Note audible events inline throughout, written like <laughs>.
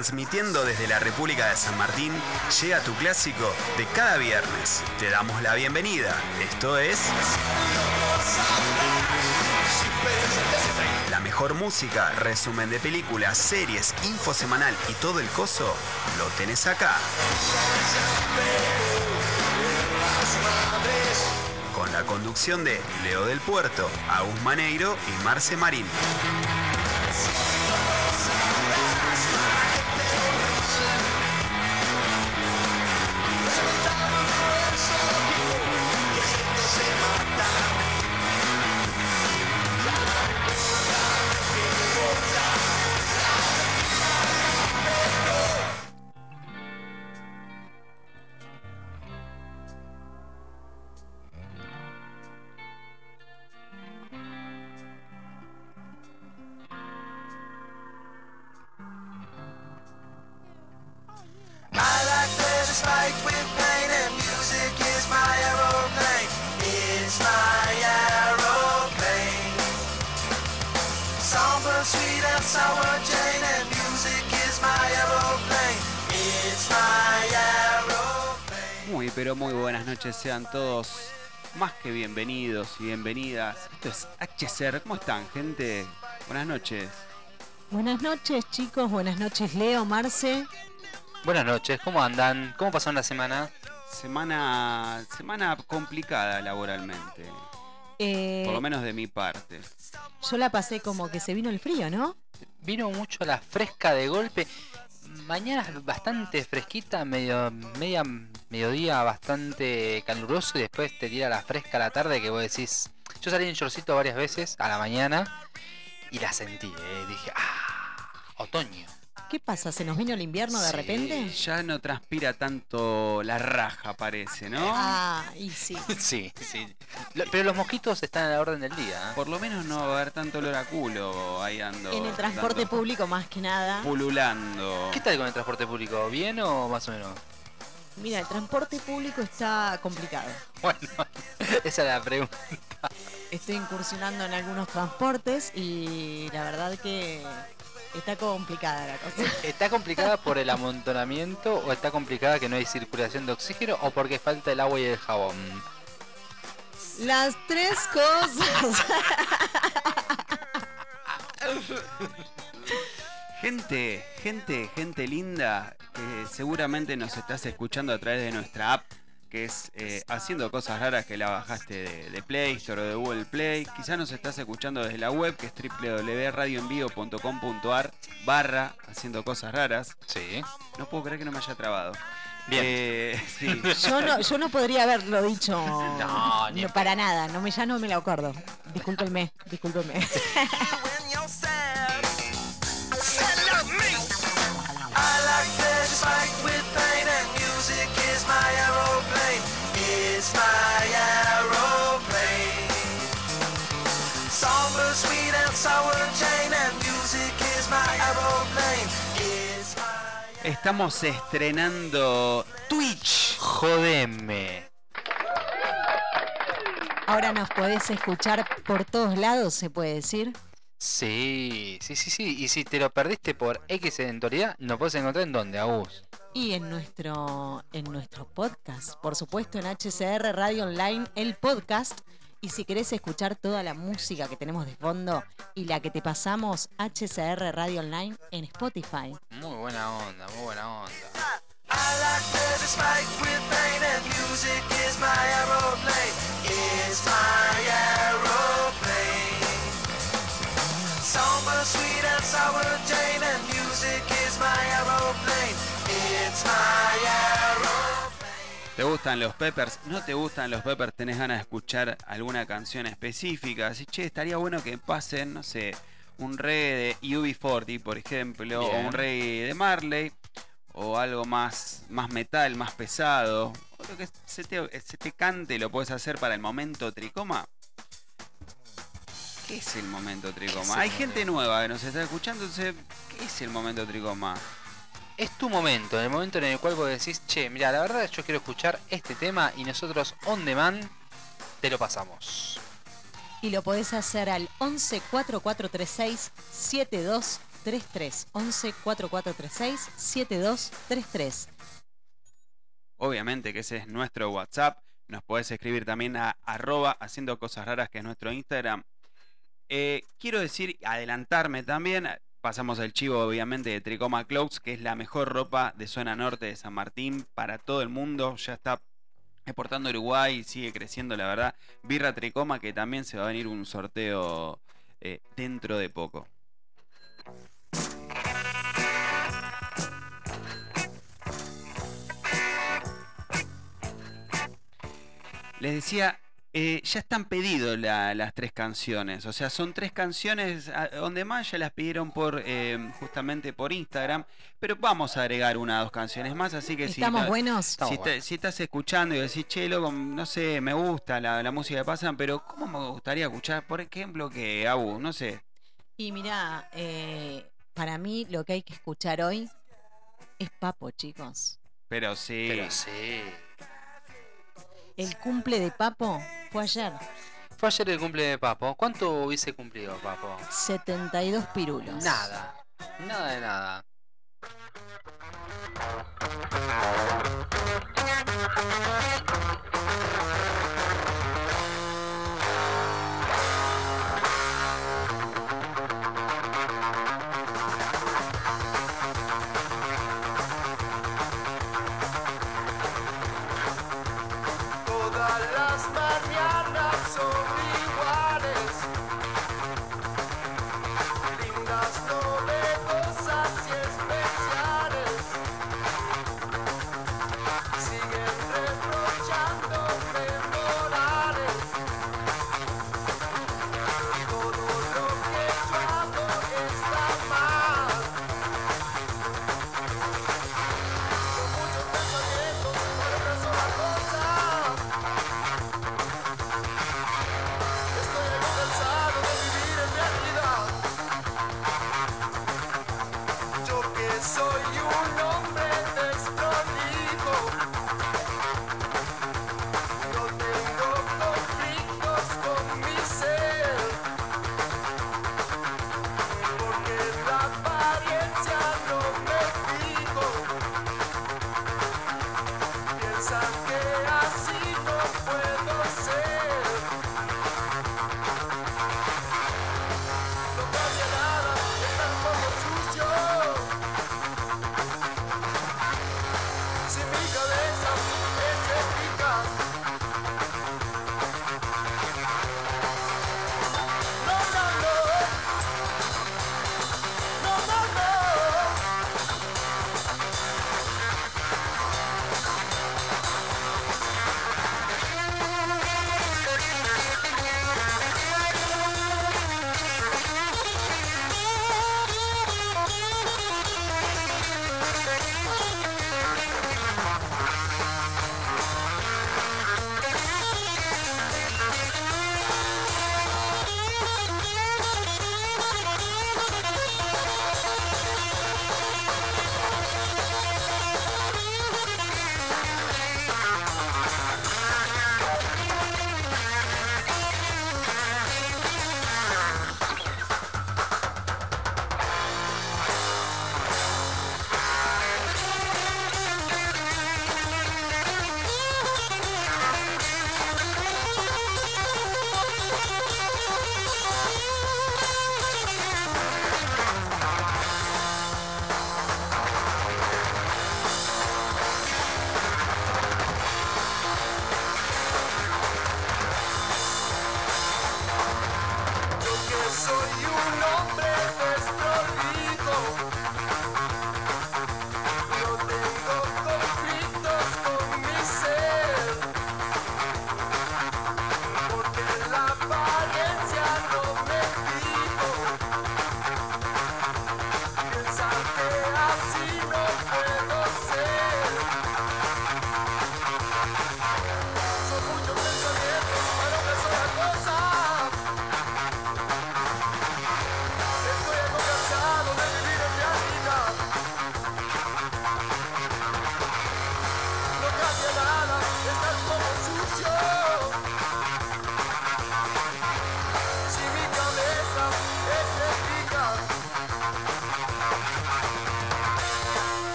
Transmitiendo desde la República de San Martín, llega tu clásico de cada viernes. Te damos la bienvenida. Esto es... La mejor música, resumen de películas, series, info semanal y todo el coso, lo tenés acá. Con la conducción de Leo del Puerto, Agus Maneiro y Marce Marín. Sean todos más que bienvenidos y bienvenidas. Esto es HCR, ¿cómo están, gente? Buenas noches. Buenas noches chicos, buenas noches Leo, Marce. Buenas noches, ¿cómo andan? ¿Cómo pasaron la semana? Semana, semana complicada laboralmente, Eh, por lo menos de mi parte. yo la pasé como que se vino el frío, ¿no? Vino mucho la fresca de golpe. Mañana bastante fresquita, medio, media, mediodía bastante caluroso y después te tira la fresca a la tarde que vos decís. Yo salí en shortcito varias veces a la mañana y la sentí, eh, dije, ah, otoño. ¿Qué pasa? ¿Se nos vino el invierno de Sí. repente? Ya no transpira tanto la raja, parece, ¿no? Ah, y sí. <laughs> Sí, sí. Lo- Pero los mosquitos están a la orden del día. ¿eh? Por lo menos no va a haber tanto olor a culo ahí ando. En el transporte dando- público más que nada. Pululando. ¿Qué tal con el transporte público? ¿Bien o más o menos? Mira, el transporte público está complicado. <laughs> Bueno, <laughs> esa es la pregunta. Estoy incursionando en algunos transportes y la verdad que está complicada la cosa. <laughs> ¿Está complicada por el amontonamiento o está complicada que no hay circulación de oxígeno o porque falta el agua y el jabón? Las tres cosas. <laughs> Gente, gente, gente linda, que seguramente nos estás escuchando a través de nuestra app, que es eh, Haciendo Cosas Raras, que la bajaste de, de Play Store o de Google Play. Quizás nos estás escuchando desde la web, que es www.radioenvío.com.ar barra Haciendo Cosas Raras. Sí. No puedo creer que no me haya trabado. Bien. Eh, <laughs> sí. Yo no, yo no podría haberlo dicho <laughs> No, ni- para nada, no me, ya no me lo acuerdo. Discúlpenme, discúlpenme. <laughs> Estamos estrenando Twitch. Jodeme. Ahora nos podés escuchar por todos lados, se puede decir. Sí, sí, sí, sí. Y si te lo perdiste por X eventualidad, ¿nos puedes encontrar en dónde, Agus? Y en nuestro, en nuestro podcast, por supuesto en HCR Radio Online, el podcast. Y si querés escuchar toda la música que tenemos de fondo y la que te pasamos, HCR Radio Online en Spotify. Muy buena onda, muy buena onda. I like to spike with pain and music is my aeroplane. It's my aeroplane. Somber, sweet and sour Jane and music is my aeroplane. It's my aeroplane. ¿Te gustan los Peppers? ¿No te gustan los Peppers? ¿Tenés ganas de escuchar alguna canción específica? Así, che, estaría bueno que pasen, no sé, un reggae de UB40, por ejemplo, o un reggae de Marley, o algo más, más metal, más pesado, o lo que se te, se te cante, lo puedes hacer para el momento tricoma. ¿Qué es el momento tricoma? Hay gente nueva que nos está escuchando, entonces, ¿qué es el momento tricoma? Es tu momento, el momento en el cual vos decís, che, mira, la verdad yo quiero escuchar este tema y nosotros on demand te lo pasamos. Y lo podés hacer al 11 4436 72 7233 11 4436 7233. Obviamente que ese es nuestro WhatsApp. Nos podés escribir también a arroba haciendo cosas raras, que es nuestro Instagram. Eh, quiero decir, adelantarme también. Pasamos el chivo, obviamente, de Tricoma Clothes, que es la mejor ropa de zona norte de San Martín para todo el mundo. Ya está exportando Uruguay sigue creciendo, la verdad. Birra Tricoma, que también se va a venir un sorteo eh, dentro de poco. Les decía, eh, ya están pedidos la- las tres canciones. O sea, son tres canciones donde más ya las pidieron por eh, justamente por Instagram. Pero vamos a agregar una o dos canciones más. Así que si, ¿Estamos ta- buenos? Estamos si, ta- buenos. si estás escuchando y decís, che, loco, no sé, me gusta la, la música que pasan, pero ¿cómo me gustaría escuchar? Por ejemplo, que Abu, no sé. Y mirá, eh, para mí lo que hay que escuchar hoy es Papo, chicos. Pero sí. Pero sí. El cumple de Papo fue ayer. Fue ayer el cumple de Papo. ¿Cuánto hubiese cumplido Papo? 72 pirulos. Nada. Nada de nada.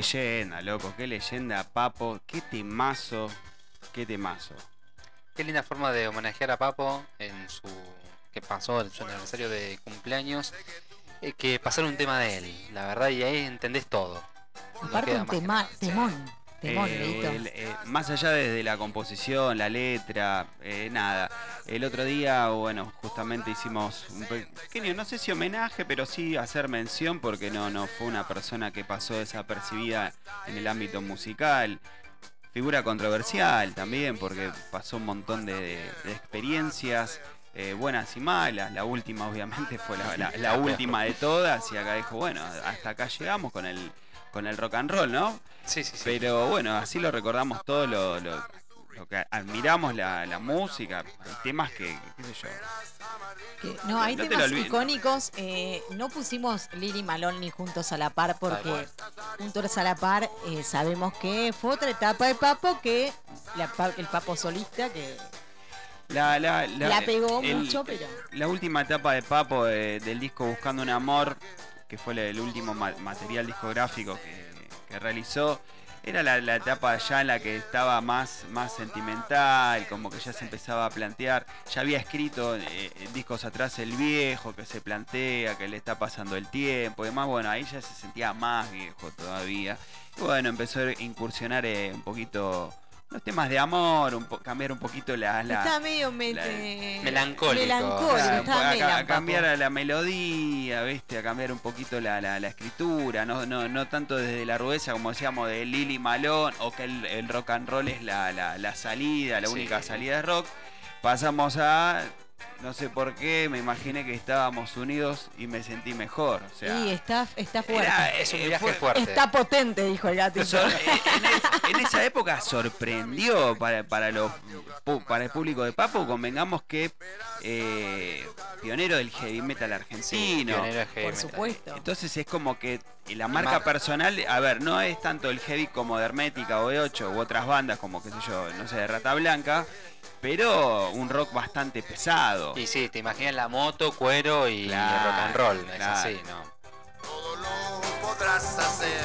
Leyenda, loco, qué leyenda, Papo, qué temazo, qué temazo. Qué linda forma de homenajear a Papo en su. que pasó en su aniversario de cumpleaños. eh, que pasar un tema de él, la verdad, y ahí entendés todo. Aparte un tema, temón. Temón, Eh, el- eh, más allá desde la composición, la letra, eh, nada. El otro día, bueno, justamente hicimos un no sé si homenaje, pero sí hacer mención porque no, no fue una persona que pasó desapercibida en el ámbito musical. Figura controversial también porque pasó un montón de, de experiencias. eh, buenas y malas, la última obviamente fue la, la- la <laughs> última de todas y acá dijo, bueno, hasta acá llegamos con el, con el rock and roll, ¿no? Sí, sí, sí. Pero bueno, así lo recordamos todo lo, lo- lo que admiramos la, la música, hay temas que, qué sé yo. Que- no, hay no temas icónicos. eh, no pusimos Lili Malón ni Juntos a la Par porque Juntos a la Par eh, sabemos que fue otra etapa de Papo que la el Papo solista que La, la, la, pegó el- mucho, pero La última etapa de Papo del disco Buscando un Amor, que fue el, el último ma- material discográfico que, que realizó, era la, la etapa ya en la que estaba más, más sentimental, como que ya se empezaba a plantear, ya había escrito eh, discos atrás el viejo, que se plantea, que le está pasando el tiempo y demás, bueno, ahí ya se sentía más viejo todavía. Y bueno, empezó a incursionar eh, un poquito los temas de amor, un po- cambiar un poquito la... la estaba medio me- la- eh, Melancólico. melancólico, Claro, estaba a, a cambiar a la melodía, ¿viste? A cambiar un poquito la, la- la escritura, no, no, no tanto desde la rudeza, como decíamos, de Lili Malón, o que el, el rock and roll es la, la- la salida, la Sí. única salida de rock. Pasamos a, no sé por qué, me imaginé que estábamos unidos y me sentí mejor. O sea, y está, está fuerte. era- Es un eh, viaje fue- fuerte. Está potente, dijo el gatito. Sor- en, esa época sorprendió para, para, los, para el público de Papo, convengamos que eh, pionero del heavy metal argentino. Pionero de heavy Por metal. supuesto. Entonces es como que la marca Mar- personal, a ver, no es tanto el heavy como de Hermética o de 8 u otras bandas como, qué sé yo, no sé, de Rata Blanca, pero un rock bastante pesado. Y sí, te imaginas la moto, cuero y Claro, rock and roll. Es claro. así, ¿no? Todo lo podrás hacer.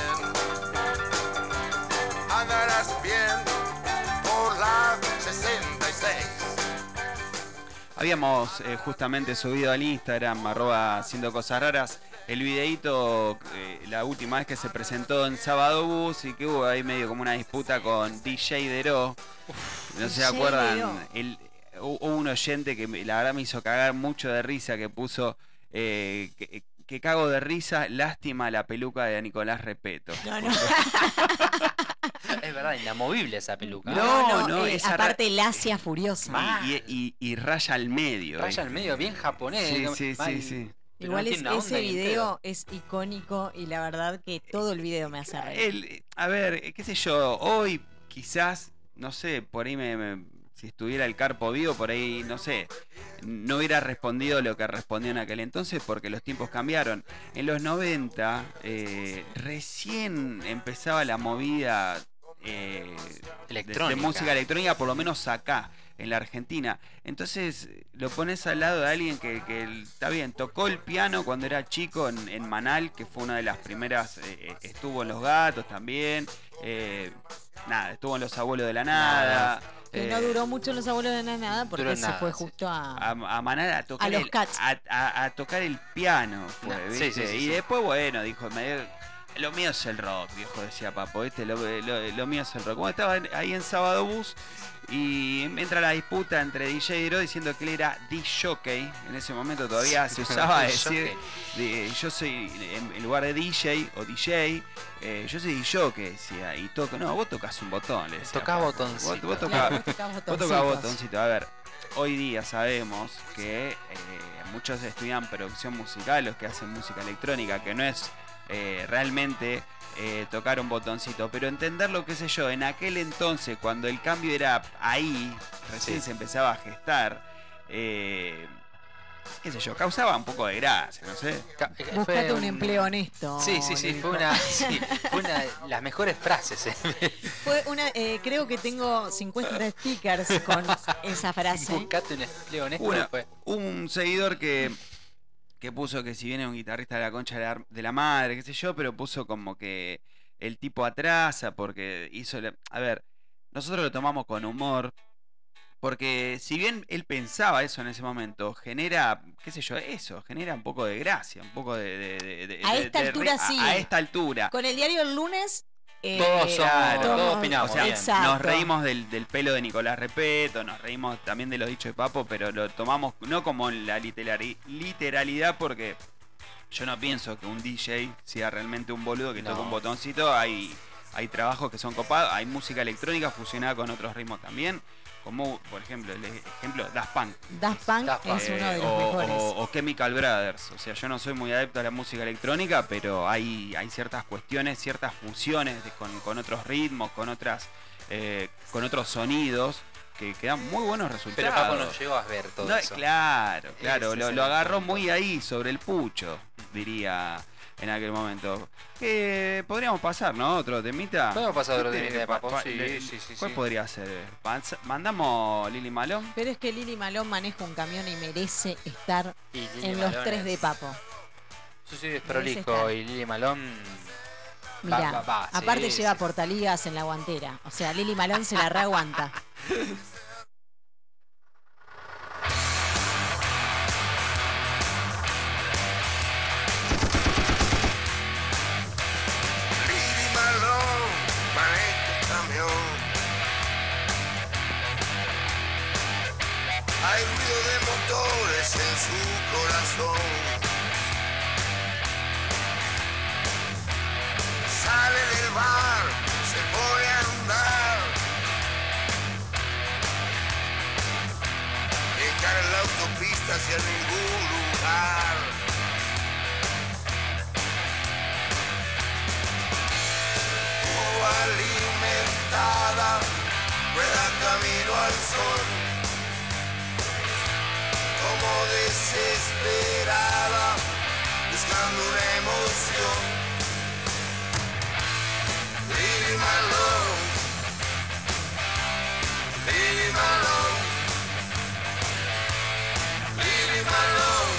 Andarás bien por la 66. Habíamos eh, justamente subido al Instagram, arroba haciendo cosas raras, el videíto, eh, la última vez que se presentó en Sábado Bus y que hubo ahí medio como una disputa con DJ Dero. No se acuerdan, el, hu- hubo un oyente que me- la verdad me hizo cagar mucho de risa que puso eh, que, que cago de risa, lástima la peluca de Nicolás Repeto. No, no. <laughs> Es verdad, inamovible esa peluca. No, no, eh, esa aparte Lacia furiosa. Ma- Y, y- y raya al medio. Raya al medio, bien japonés. Sí, digamos, sí, mal- sí, sí. Pero Igual no es, ese video es icónico y la verdad que todo el video me hace reír. El- a ver, qué sé yo, hoy quizás, no sé, por ahí me, me- si estuviera el carpo vivo, por ahí, no sé, no hubiera respondido lo que respondió en aquel entonces porque los tiempos cambiaron. En los 90 eh, recién empezaba la movida eh. De, música electrónica, por lo menos acá, en la Argentina. Entonces lo pones al lado de alguien que, que está bien, tocó el piano cuando era chico en, en Manal, que fue una de las primeras, eh, eh, estuvo en Los Gatos también, eh, nada, estuvo en Los Abuelos de la Nada. que eh, no duró mucho en los abuelos de nada porque se nada, fue justo a... a, a Manal a tocar A los el, a, a- a tocar el piano fue, Nah, sí, ¿viste? sí, sí, y sí. después bueno dijo me- lo mío es el rock viejo decía Papo ¿viste? Lo, lo- lo mío es el rock bueno, estaba ahí en Sábado Bus y entra la disputa entre DJ Dero diciendo que él era DJ en ese momento todavía se usaba <laughs> decir de- yo soy en, en lugar de DJ o DJ eh, yo soy DJ decía y toco no vos tocas un botón le decía Tocá Papo. botoncito. vos, vos tocás botoncito. A ver, hoy día sabemos que eh, muchos estudian producción musical, los que hacen música electrónica, que no es eh, realmente eh, tocar un botoncito, pero entenderlo, qué sé yo, en aquel entonces, cuando el cambio era ahí, recién Sí. se empezaba a gestar, eh, qué sé yo, causaba un poco de gracia, no sé. Ca- eh, Buscate fue un empleo honesto. Sí, sí, sí, fue una, sí, fue una de las mejores frases. eh. Fue una, eh, creo que tengo 50 stickers con esa frase. Buscate un empleo honesto. Una- fue- un seguidor que, que puso que si viene un guitarrista de la concha de la, de la madre, qué sé yo, pero puso como que el tipo atrasa porque hizo... la- A ver, nosotros lo tomamos con humor. Porque si bien él pensaba eso en ese momento, genera, qué sé yo, eso, genera un poco de gracia, un poco de... de- de- de- A esta altura a- sí. A, esta altura. Con el diario el lunes. Eh, Todos somos- Claro. todos O opinamos. sea, bien. Exacto. nos reímos del, del pelo de Nicolás Repeto, nos reímos también de los dichos de Papo, pero lo tomamos no como la literalidad porque yo no pienso que un DJ sea realmente un boludo que No. toca un botoncito. Hay, hay trabajos que son copados, hay música electrónica fusionada con otros ritmos también. Como, por ejemplo, el ejemplo, Daft Punk. Daft Punk Daft Punk. es uno de Eh, los o, mejores. o- o Chemical Brothers. O sea, yo no soy muy adepto a la música electrónica, pero hay, hay ciertas cuestiones, ciertas fusiones de- con, con otros ritmos, con otras, eh, con otros sonidos que, que dan muy buenos resultados. Pero Papo no llegó a ver todo No, eso. Claro, claro, lo, agarró muy ahí, sobre el pucho, diría en aquel momento. Que podríamos pasar, ¿no? Otro temita. Podemos pasar otro ¿Qué temita de pa- Papo, pa- sí, le- sí, sí, ¿Cuál sí. podría ser? ¿Mandamos Lili Malón? Pero es que Lili Malón maneja un camión y merece estar Y en los Malone tres de Papo. Yo soy desprolijo y Lili Malón. Mirá, Va, va, va, aparte sí, lleva sí. portaligas en la guantera. O sea, Lili Malón se la reaguanta. <laughs> en su corazón. Sale del bar, se pone a andar. Encara la autopista hacia ningún lugar. Como alimentada, rueda camino al sol. Como desesperada, buscando una emoción. Lili Malone, Lili Malone, Lili Malone.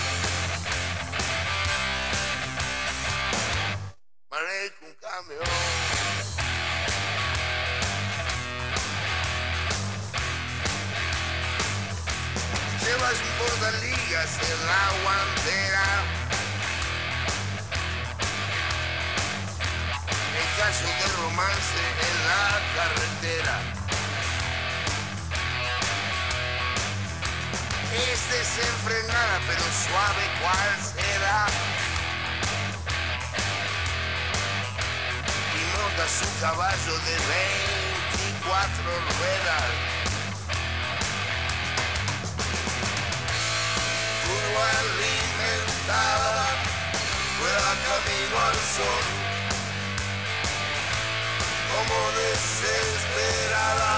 Manejo un camión. Un portaligas en la guantera. En caso de romance en la carretera. Es desenfrenada pero suave cual será. Y monta su caballo de 24 ruedas. Turbo alimentada, rueda camino al sol. Como desesperada,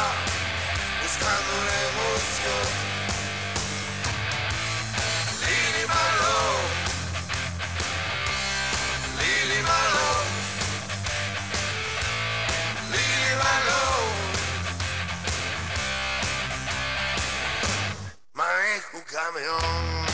buscando una emoción. Lili Malone, Lili Malone, Lili Malone. Manejo camión.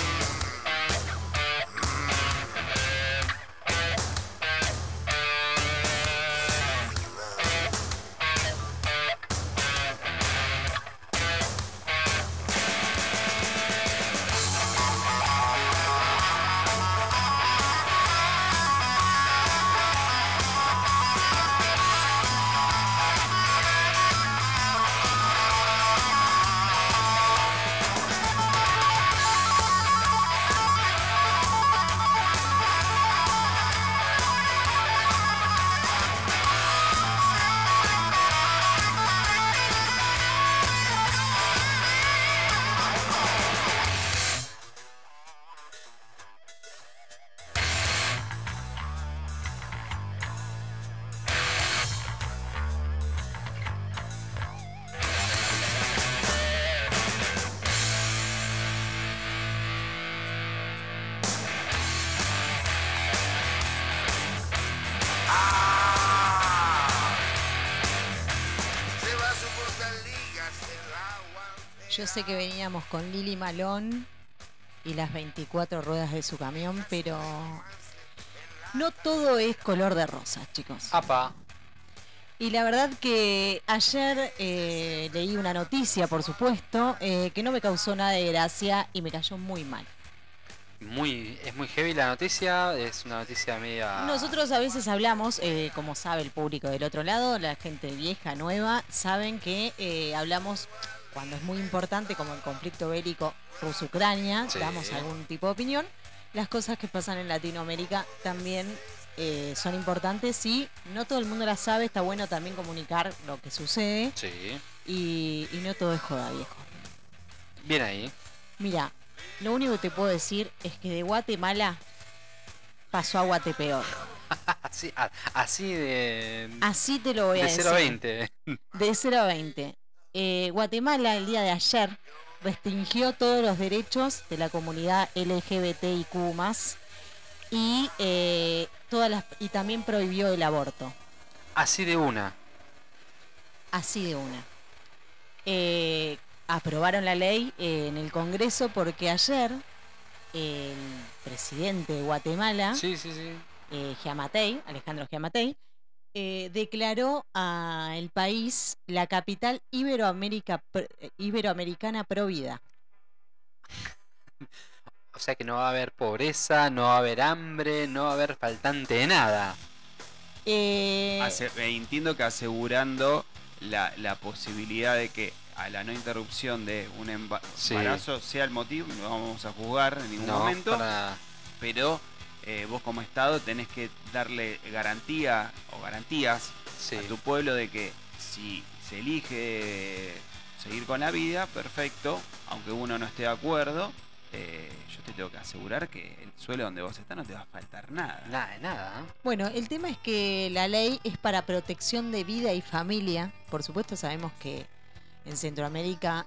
Yo sé que veníamos con Lili Malón y las 24 ruedas de su camión, pero no todo es color de rosas, chicos. Apa. Y la verdad que ayer eh, leí una noticia, por supuesto, eh, que no me causó nada de gracia y me cayó muy mal. Muy, es muy heavy la noticia, es una noticia media... Nosotros a veces hablamos, eh, como sabe el público del otro lado, la gente vieja, nueva, saben que hablamos cuando es muy importante, como el conflicto bélico Rusia-Ucrania, Sí. damos algún tipo de opinión. Las cosas que pasan en Latinoamérica también eh, son importantes y no todo el mundo las sabe, está bueno también comunicar lo que sucede Sí, y, y no todo es joda, viejo. bien ahí. Mira, lo único que te puedo decir es que de Guatemala pasó a Guatepeor. <laughs> Así, así de... Así te lo voy a de decir. 0 a 20. De 0 a 20. Eh, Guatemala el día de ayer restringió todos los derechos de la comunidad LGBTIQ y eh, todas las y también prohibió el aborto. Así de una. Así de una. Eh, aprobaron la ley eh, en el Congreso porque ayer el presidente de Guatemala, Sí, sí, sí. Giamatei, Alejandro Giamatei, eh, declaró al país la capital iberoamérica, eh, iberoamericana pro vida. <laughs> O sea que no va a haber pobreza, no va a haber hambre, no va a haber faltante de nada. Eh, Ase- eh, entiendo que asegurando la, la posibilidad de que a la no interrupción de un Sí. embarazo sea el motivo, no vamos a juzgar en ningún No, momento, para nada. pero eh, vos como Estado tenés que darle garantía o garantías Sí. a tu pueblo de que si se elige seguir con la vida, perfecto, aunque uno no esté de acuerdo, eh, yo te tengo que asegurar que el suelo donde vos estás no te va a faltar nada. Nada, nada. ¿eh? Bueno, el tema es que la ley es para protección de vida y familia. Por supuesto sabemos que en Centroamérica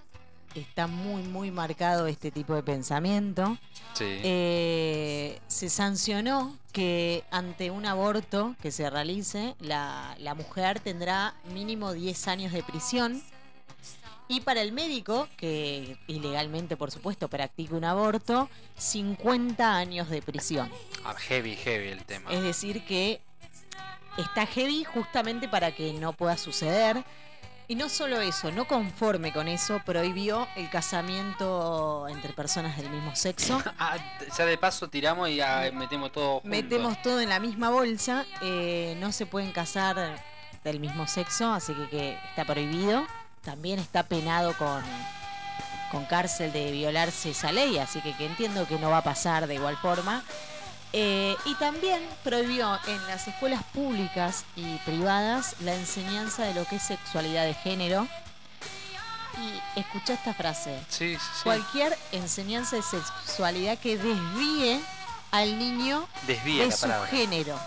está muy, muy marcado este tipo de pensamiento. Sí. Eh, se sancionó que ante un aborto que se realice, la, la mujer tendrá mínimo 10 años de prisión. Y para el médico, que ilegalmente, por supuesto, practique un aborto, 50 años de prisión. Ah, heavy, heavy el tema. Es decir, que está heavy justamente para que no pueda suceder. Y no solo eso, no conforme con eso, prohibió el casamiento entre personas del mismo sexo. <laughs> Ah, ya de paso tiramos y ya metemos todo. Metemos todo en la misma bolsa. eh, no se pueden casar del mismo sexo, así que, que está prohibido. También está penado con, con cárcel de violarse esa ley, así que, que entiendo que no va a pasar de igual forma. Eh, y también prohibió en las escuelas públicas y privadas la enseñanza de lo que es sexualidad de género. Y escucha esta frase. Sí, sí, sí. Cualquier enseñanza de sexualidad que desvíe al niño Desvía de su palabra. género.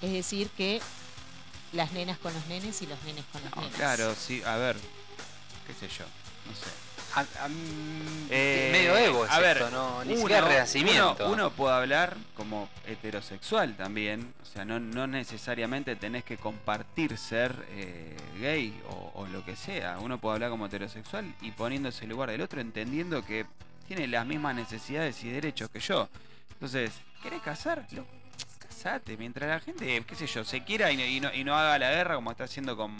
Es decir, que las nenas con los nenes y los nenes con los No, nenes. claro, sí, a ver, qué sé yo, no sé. A- a Eh, medio ego es a ver, esto, no, ni uno- siquiera renacimiento. Uno, uno puede hablar como heterosexual también, o sea, no, no necesariamente tenés que compartir ser eh, gay o, o lo que sea. Uno puede hablar como heterosexual y poniéndose en lugar del otro, entendiendo que tiene las mismas necesidades y derechos que yo. Entonces, ¿querés casar? Loco, casate, mientras la gente, qué sé yo, se quiera y y no, y no haga la guerra como está haciendo con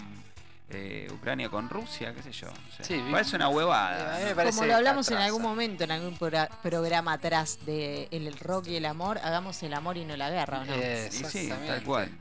eh, Ucrania con Rusia, qué sé yo. o sea, Sí, parece una Eh, huevada. Como lo hablamos en algún momento, en algún pro- programa atrás de el rock y el amor, hagamos el amor y no la guerra, ¿o no? Eh, Y sí, tal cual.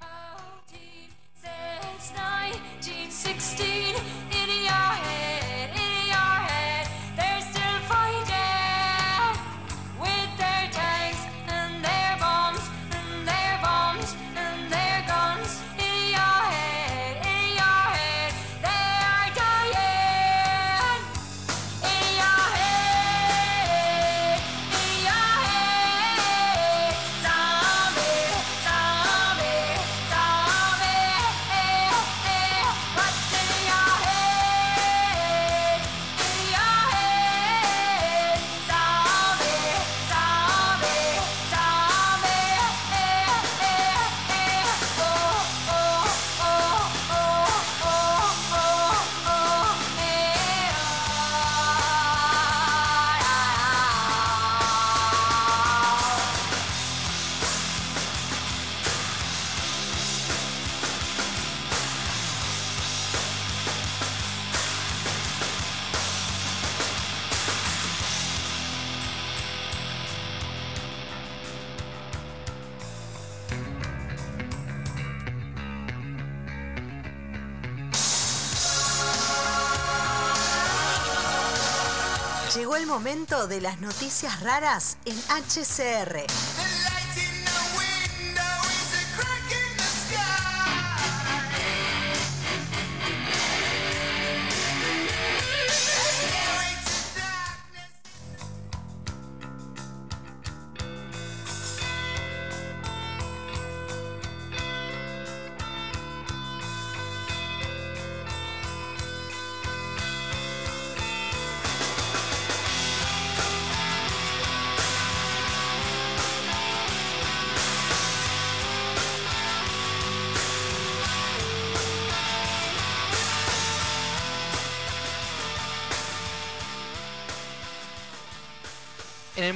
Momento de las noticias raras en HCR.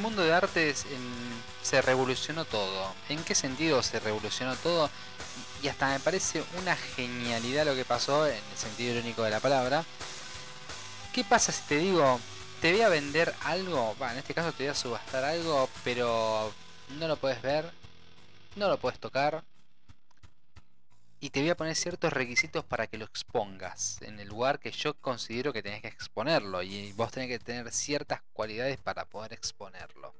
Mundo de artes se revolucionó todo. ¿En qué sentido se revolucionó todo? Y hasta me parece una genialidad lo que pasó en el sentido irónico de la palabra. ¿Qué pasa si te digo, te voy a vender algo? En este caso te voy a subastar algo, pero no lo puedes ver, no lo puedes tocar. Y te voy a poner ciertos requisitos para que lo expongas en el lugar que yo considero que tenés que exponerlo. Y vos tenés que tener ciertas cualidades para poder exponerlo.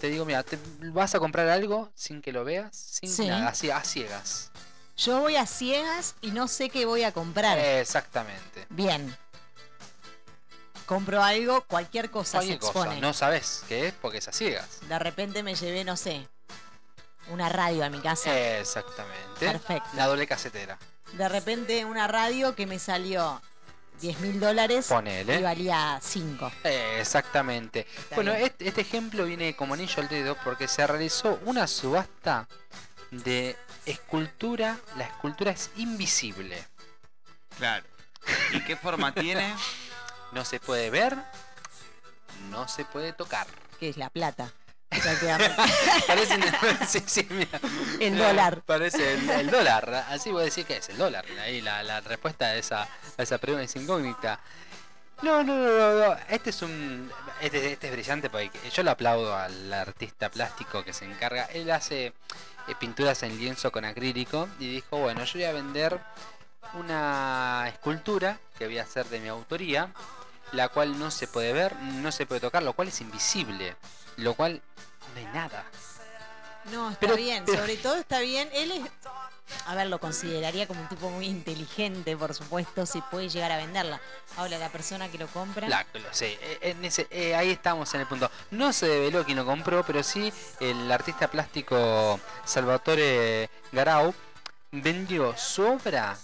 Te digo, mira, te vas a comprar algo sin que lo veas, sin Sí. nada, así a ciegas. Yo voy a ciegas y no sé qué voy a comprar. Exactamente. Bien. Compro algo, cualquier cosa Cualquier se cosa, expone. no sabes qué es porque es a ciegas. De repente me llevé, no sé, una radio a mi casa. Exactamente. Perfecto. La doble casetera. De repente una radio que me salió 10 mil dólares y valía 5. Exactamente. bueno, este, este ejemplo viene como anillo al dedo porque se realizó una subasta de escultura. La escultura es invisible. Claro. ¿Y qué forma tiene? <laughs> No se puede ver, no se puede tocar. Que es la plata. <laughs> Parece <laughs> sí, sí, mira. El dólar. Parece el, el dólar. Así voy a decir que es el dólar. Ahí la, la respuesta a esa, a esa pregunta es incógnita. No, no, no, no, no. Este es un. Este, este es brillante porque yo lo aplaudo al artista plástico que se encarga. Él hace eh, pinturas en lienzo con acrílico y dijo, bueno, yo voy a vender una escultura que voy a hacer de mi autoría, la cual no se puede ver, no se puede tocar, lo cual es invisible, lo cual no hay nada. No, está Pero- bien. pero- Sobre todo está bien. Él es. A ver, lo consideraría como un tipo muy inteligente, por supuesto, si puede llegar a venderla. Ahora, la persona que lo compra. La, lo sé, eh, en ese, eh, ahí estamos en el punto. No se develó quién lo compró, pero sí el artista plástico Salvatore Garau vendió su obra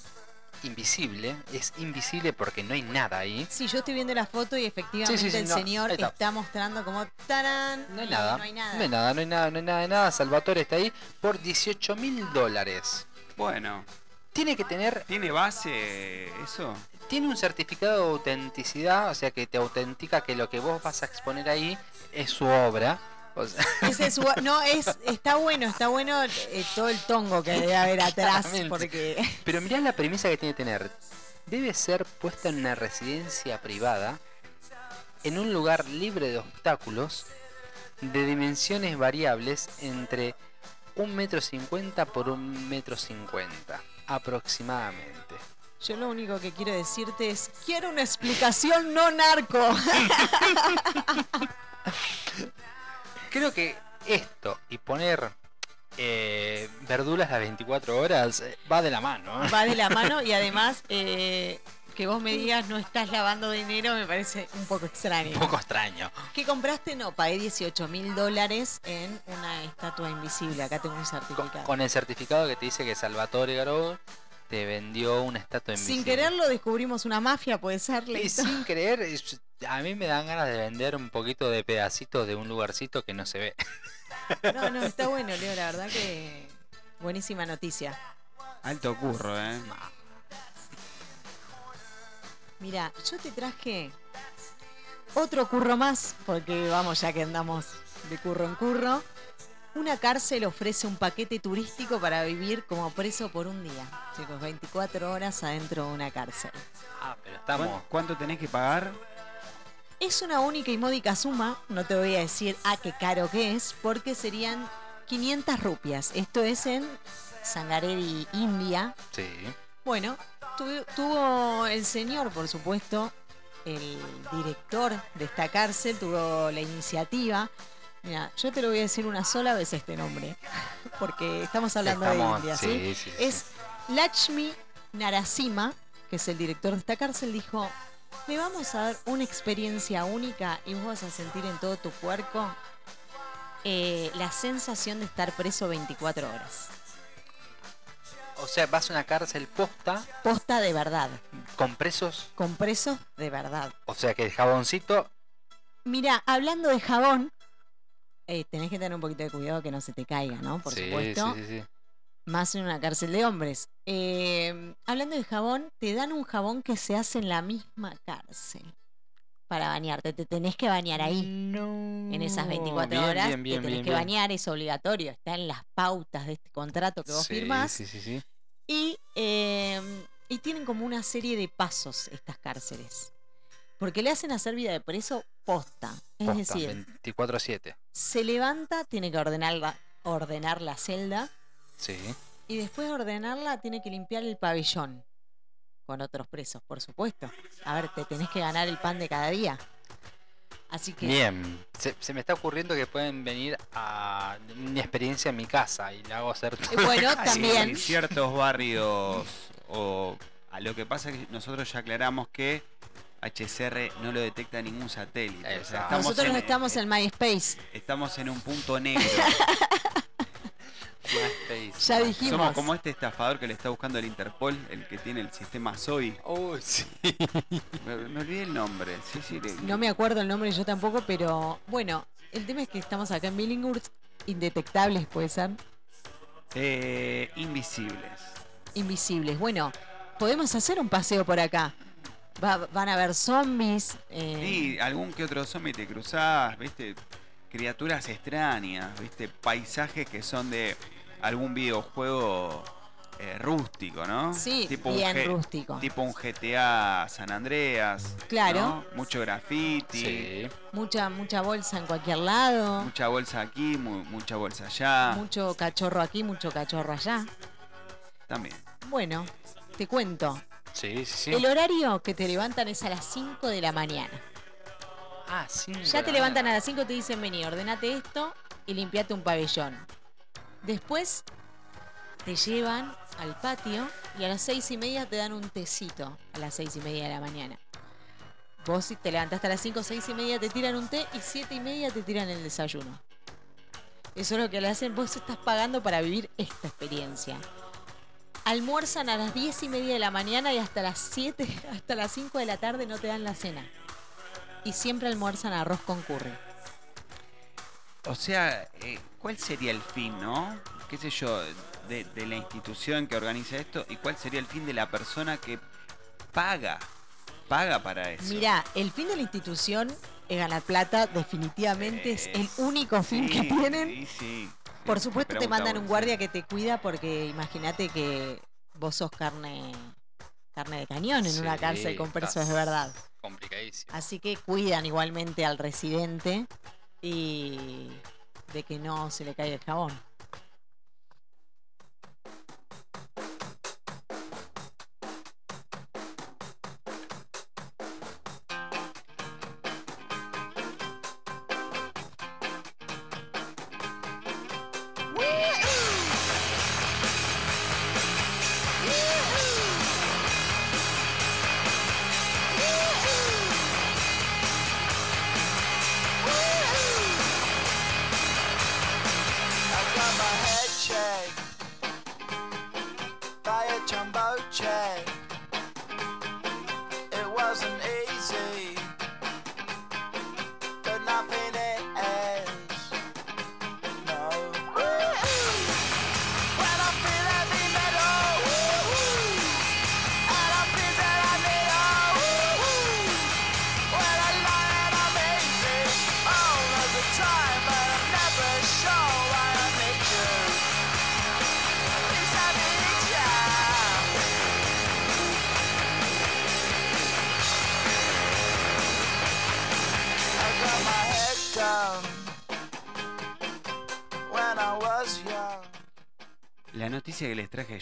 invisible. Es invisible porque no hay nada ahí. Sí, yo estoy viendo la foto y efectivamente Sí, sí, sí, el no, señor está. está. mostrando como tarán. No hay nada. No hay nada. No hay nada, no hay nada, no hay nada de nada. Salvatore está ahí por 18 mil dólares. Bueno, Tiene que tener ¿tiene base eso? tiene un certificado de autenticidad, o sea que te autentica que lo que vos vas a exponer ahí es su obra. O sea, Ese es no, es, está bueno, está bueno eh, todo el tongo que debe haber <laughs> atrás, porque Pero mirá la <laughs> premisa que tiene que tener. Debe ser puesta en una residencia privada, en un lugar libre de obstáculos, de dimensiones variables entre un metro cincuenta por un metro cincuenta, aproximadamente. yo lo único que quiero decirte es, quiero una explicación no narco. <laughs> Creo que esto y poner eh, verduras las 24 horas eh, va de la mano. ¿eh? Va de la <laughs> mano y además eh, que vos me digas no estás lavando dinero me parece un poco extraño. Un poco extraño. ¿Qué compraste? No, pagué 18 mil dólares en una estatua invisible. Acá tengo un certificado. con el certificado que te dice que Salvatore Garou te vendió una estatua invisible. Sin quererlo descubrimos una mafia, puede ser. Y sin creer, es- a mí me dan ganas de vender un poquito de pedacitos de un lugarcito que no se ve. No, no, está bueno, Leo, la verdad que buenísima noticia. Alto curro, ¿eh? Mira, yo te traje otro curro más, porque vamos ya que andamos de curro en curro. Una cárcel ofrece un paquete turístico para vivir como preso por un día. Chicos, 24 horas adentro de una cárcel. Ah, pero ¿Cuán- estamos. ¿Cuánto tenés que pagar? Es una única y módica suma, no te voy a decir a qué caro que es, porque serían 500 rupias. Esto es en Sangaredi, India. Sí. Bueno, tuvo, tuvo el señor, por supuesto, el director de esta cárcel tuvo la iniciativa. Mira, yo te lo voy a decir una sola vez este nombre, <laughs> porque estamos hablando Estamos- de India, ¿sí? sí, sí, sí. Es Lakshmi Narasimha, que es el director de esta cárcel, dijo, le vamos a dar una experiencia única y vos vas a sentir en todo tu cuerpo eh, la sensación de estar preso 24 horas. O sea, vas a una cárcel posta Posta de verdad, con presos. con presos de verdad. O sea que el jaboncito. Mira, hablando de jabón, eh, tenés que tener un poquito de cuidado que no se te caiga, ¿no? Por sí, supuesto. sí, sí, sí. Más en una cárcel de hombres. Eh, hablando de jabón, te dan un jabón que se hace en la misma cárcel. Para bañarte, te tenés que bañar ahí. En esas 24 Bien, horas bien, bien, te tenés que bañar, es obligatorio, está en las pautas de este contrato que vos Sí, firmás. Sí, sí, sí. Y, eh, y tienen como una serie de pasos estas cárceles. Porque le hacen hacer vida de preso posta. Es Posta, decir, 24-7. se levanta, tiene que ordenar la, ordenar la celda Sí. y después de ordenarla tiene que limpiar el pabellón. Con otros presos, por supuesto. A ver, te tenés que ganar el pan de cada día. Así que Bien. Se, se me está ocurriendo que pueden venir a mi experiencia en mi casa y le hago hacer. Eh, bueno, Ay, también. En ciertos barrios o a lo que pasa es que nosotros ya aclaramos que HCR no lo detecta ningún satélite. O sea, Exacto. estamos nosotros en, estamos en MySpace. estamos en un punto negro. <laughs> Ya dijimos. Somos como este estafador que le está buscando el Interpol, el que tiene el sistema SOI. Uy, sí. Me, me olvidé el nombre. Sí, sí, le- No me acuerdo el nombre yo tampoco, pero bueno, el tema es que estamos acá en Billinghurst, indetectables puede ser, Eh, invisibles. invisibles. Bueno, podemos hacer un paseo por acá. Va- van a haber zombies. eh, Sí, algún que otro zombie te cruzás, viste, criaturas extrañas, viste, paisajes que son de algún videojuego eh, rústico, ¿no? Sí, un bien rústico. Tipo un GTA San Andreas. Claro. ¿no? Mucho graffiti, Sí. Mucha, mucha bolsa en cualquier lado. mucha bolsa aquí, mu- mucha bolsa allá. Mucho cachorro aquí, mucho cachorro allá. También. Bueno, te cuento. Sí, sí, sí. El horario que te levantan es a las 5 de la mañana. Ah, sí. Ya te levantan a las 5 y te dicen, vení, ordenate esto y limpiate un pabellón. Después te llevan al patio y a las seis y media te dan un tecito a las seis y media de la mañana. Vos te levantaste a las 5, seis y media te tiran un té y siete y media te tiran el desayuno. Eso es lo que le hacen, vos estás pagando para vivir esta experiencia. Almuerzan a las 10 y media de la mañana y hasta las 7, <laughs> hasta las 5 de la tarde no te dan la cena. Y siempre almuerzan arroz con curry. O sea, eh, ¿cuál sería el fin, no? ¿Qué sé yo? De, de la institución que organiza esto y cuál sería el fin de la persona que paga, paga para eso. Mira, el fin de la institución es ganar plata, definitivamente es el único fin que tienen. sí, sí. Por supuesto te mandan un guardia que te cuida porque imagínate que vos sos carne carne de cañón en una cárcel con presos de verdad. Complicadísimo. Así que cuidan igualmente al residente y de que no se le caiga el jabón.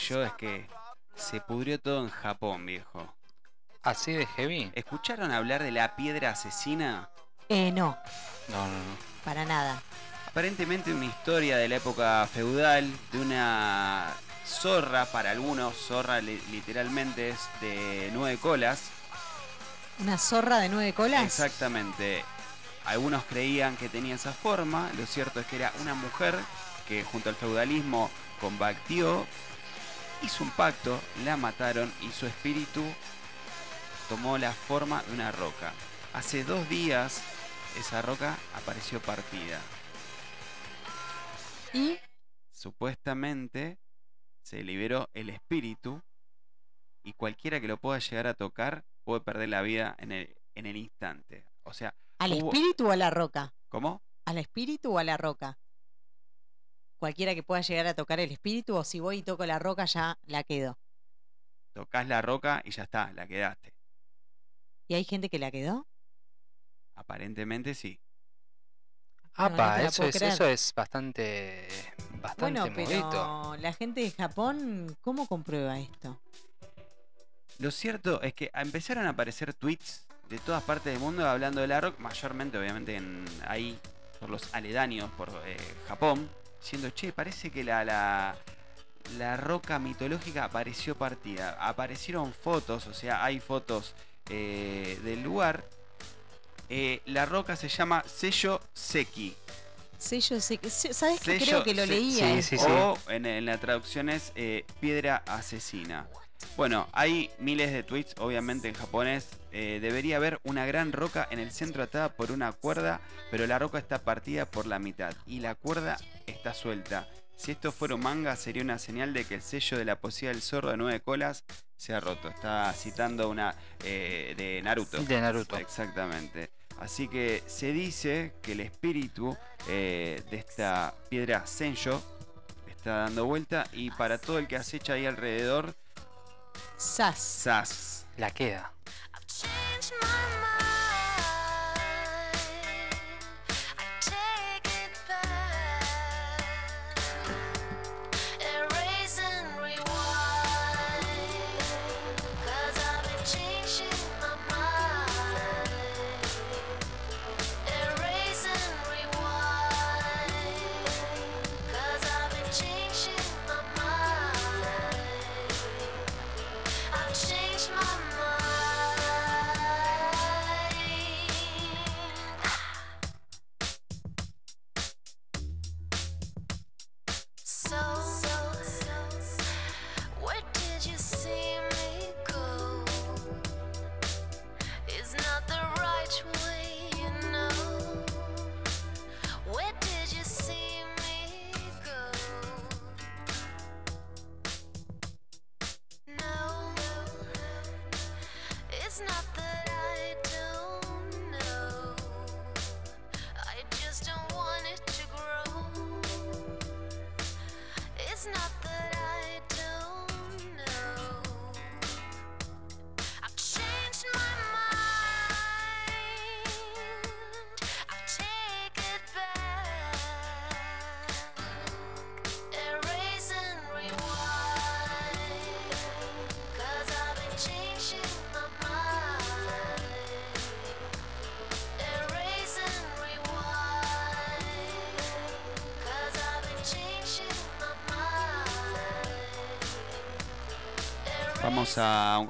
Yo es que se pudrió todo en Japón, viejo. Así de heavy. ¿Escucharon hablar de la piedra asesina? Eh, no, No, no, no. para nada. Aparentemente una historia de la época feudal, de una zorra, para algunos, zorra li- literalmente es de nueve colas. ¿Una zorra de nueve colas? Exactamente. Algunos creían que tenía esa forma, lo cierto es que era una mujer que junto al feudalismo combatió, hizo un pacto, la mataron y su espíritu tomó la forma de una roca. Hace dos días esa roca apareció partida. Y Supuestamente se liberó el espíritu y cualquiera que lo pueda llegar a tocar puede perder la vida en el, en el instante. O sea, ¿al Hubo- espíritu o a la roca? ¿cómo? ¿Al espíritu o a la roca? Cualquiera que pueda llegar a tocar el espíritu, o si voy y toco la roca, ya la quedo. Tocas la roca y ya está, la quedaste. ¿Y hay gente que la quedó? Aparentemente sí. No, no Apa, te la eso, es, creer. eso es bastante. Bastante Bueno, pero la gente de Japón, ¿cómo comprueba esto? Lo cierto es que empezaron a aparecer tweets de todas partes del mundo hablando de la roca, mayormente obviamente en, ahí por los aledaños, por eh, Japón, diciendo, che, parece que la, la, la roca mitológica apareció partida. Aparecieron fotos, o sea, hay fotos eh, del lugar. Eh, la roca se llama Sello Seki. Sello ese que- se- ¿Sabes qué? Sello Creo que lo se- leía. sí, sí, sí. o en, en la traducción es eh, piedra asesina. Bueno, hay miles de tweets, obviamente en japonés. Eh, debería haber una gran roca en el centro atada por una cuerda, pero la roca está partida por la mitad y la cuerda está suelta. Si esto fuera un manga, sería una señal de que el sello de la poesía del zorro de nueve colas se ha roto. Está citando una eh, de Naruto. De Naruto. Exactamente. Así que se dice que el espíritu eh, de esta piedra Senjo está dando vuelta y para todo el que acecha ahí alrededor, Sas. sas. La queda.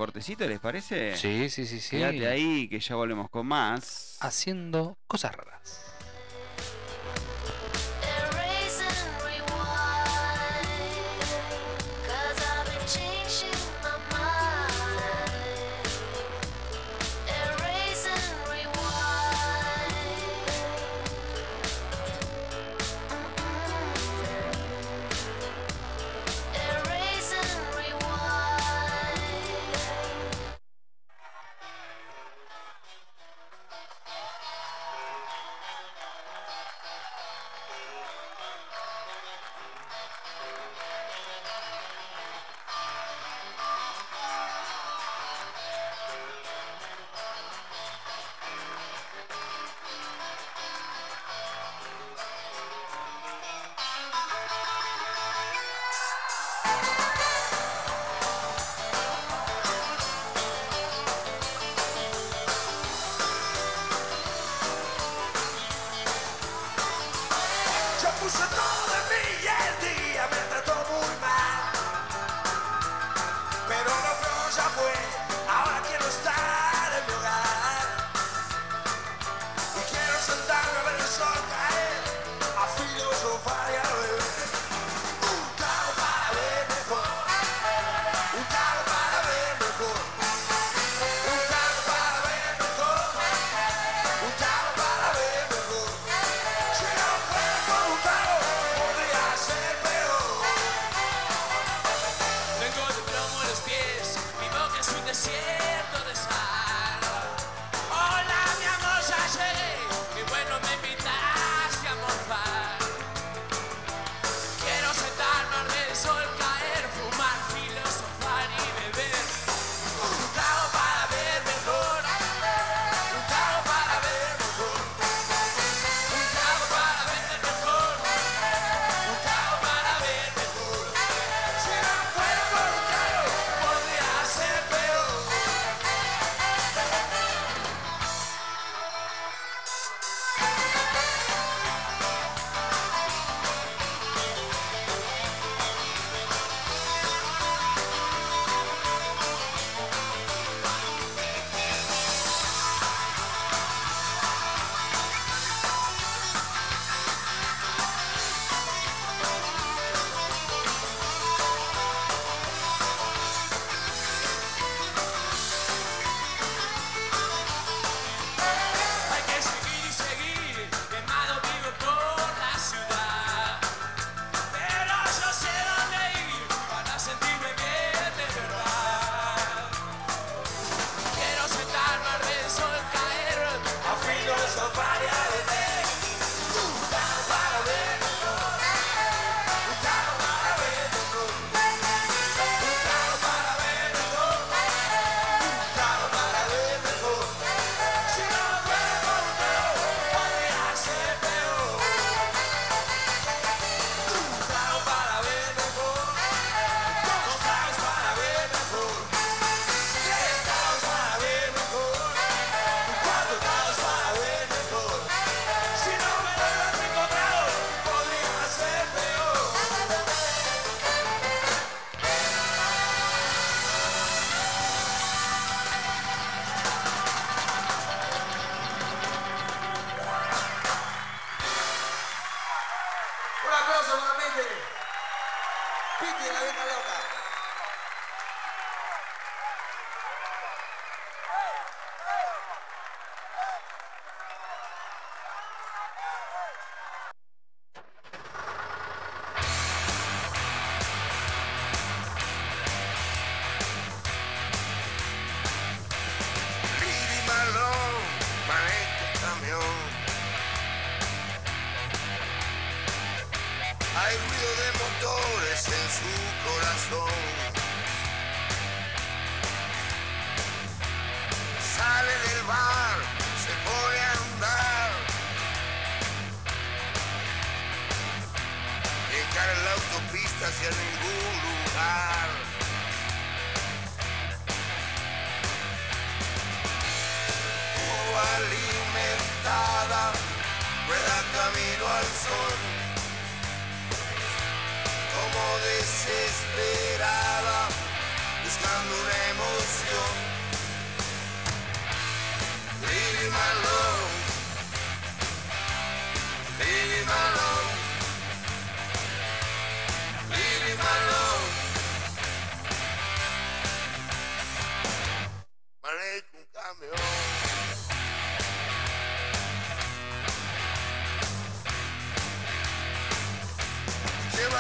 Cortecito, ¿les parece? Sí, sí, sí, sí. Quédate ahí que ya volvemos con más. Haciendo cosas raras.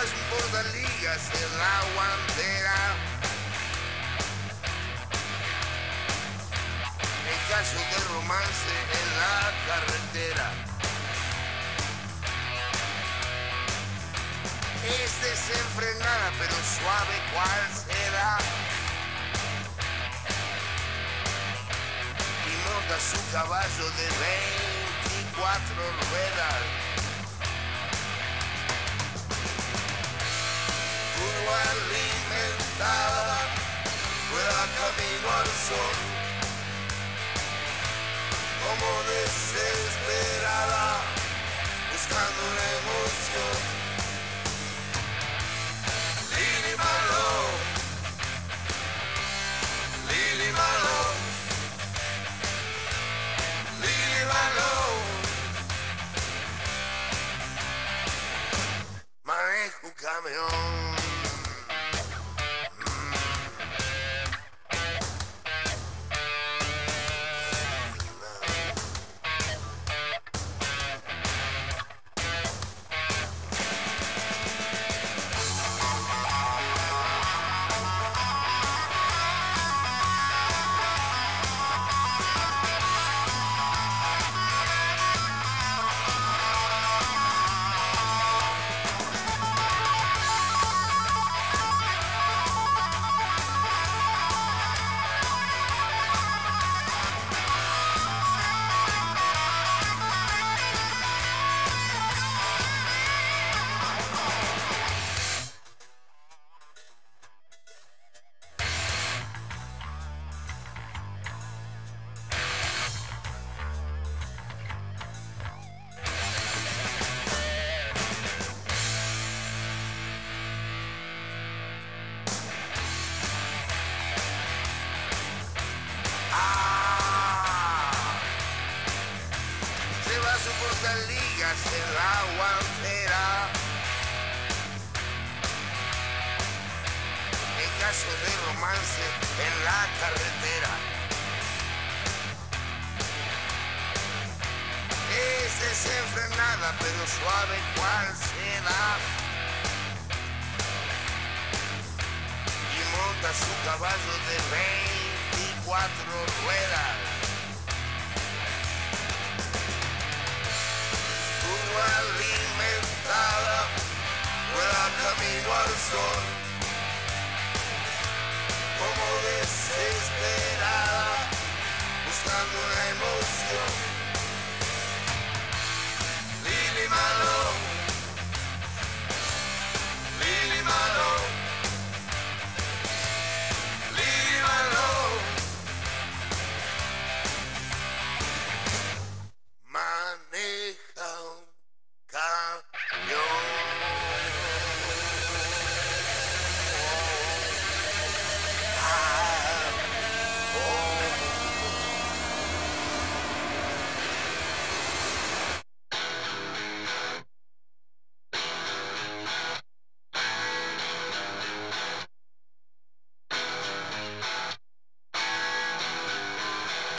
Las ligas de la guantera. En caso de romance en la carretera. Este es desenfrenada pero suave cual será. Y monta su caballo de 24 ruedas. alimentada pueda camino al sol. Como desesperada, buscando una emoción. Lily Malone, Lily Malone, Lily Malone. Manejo un camión.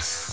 Yes.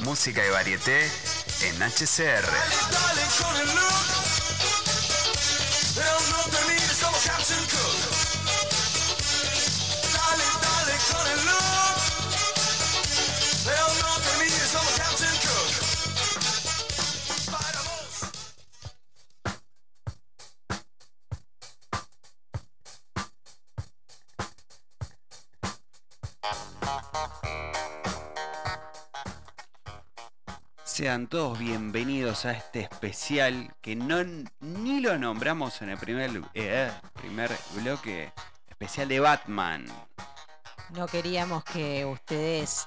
Música y Varieté en HCR. Sean todos bienvenidos a este especial que no ni lo nombramos en el primer, eh, primer bloque, especial de Batman. No queríamos que ustedes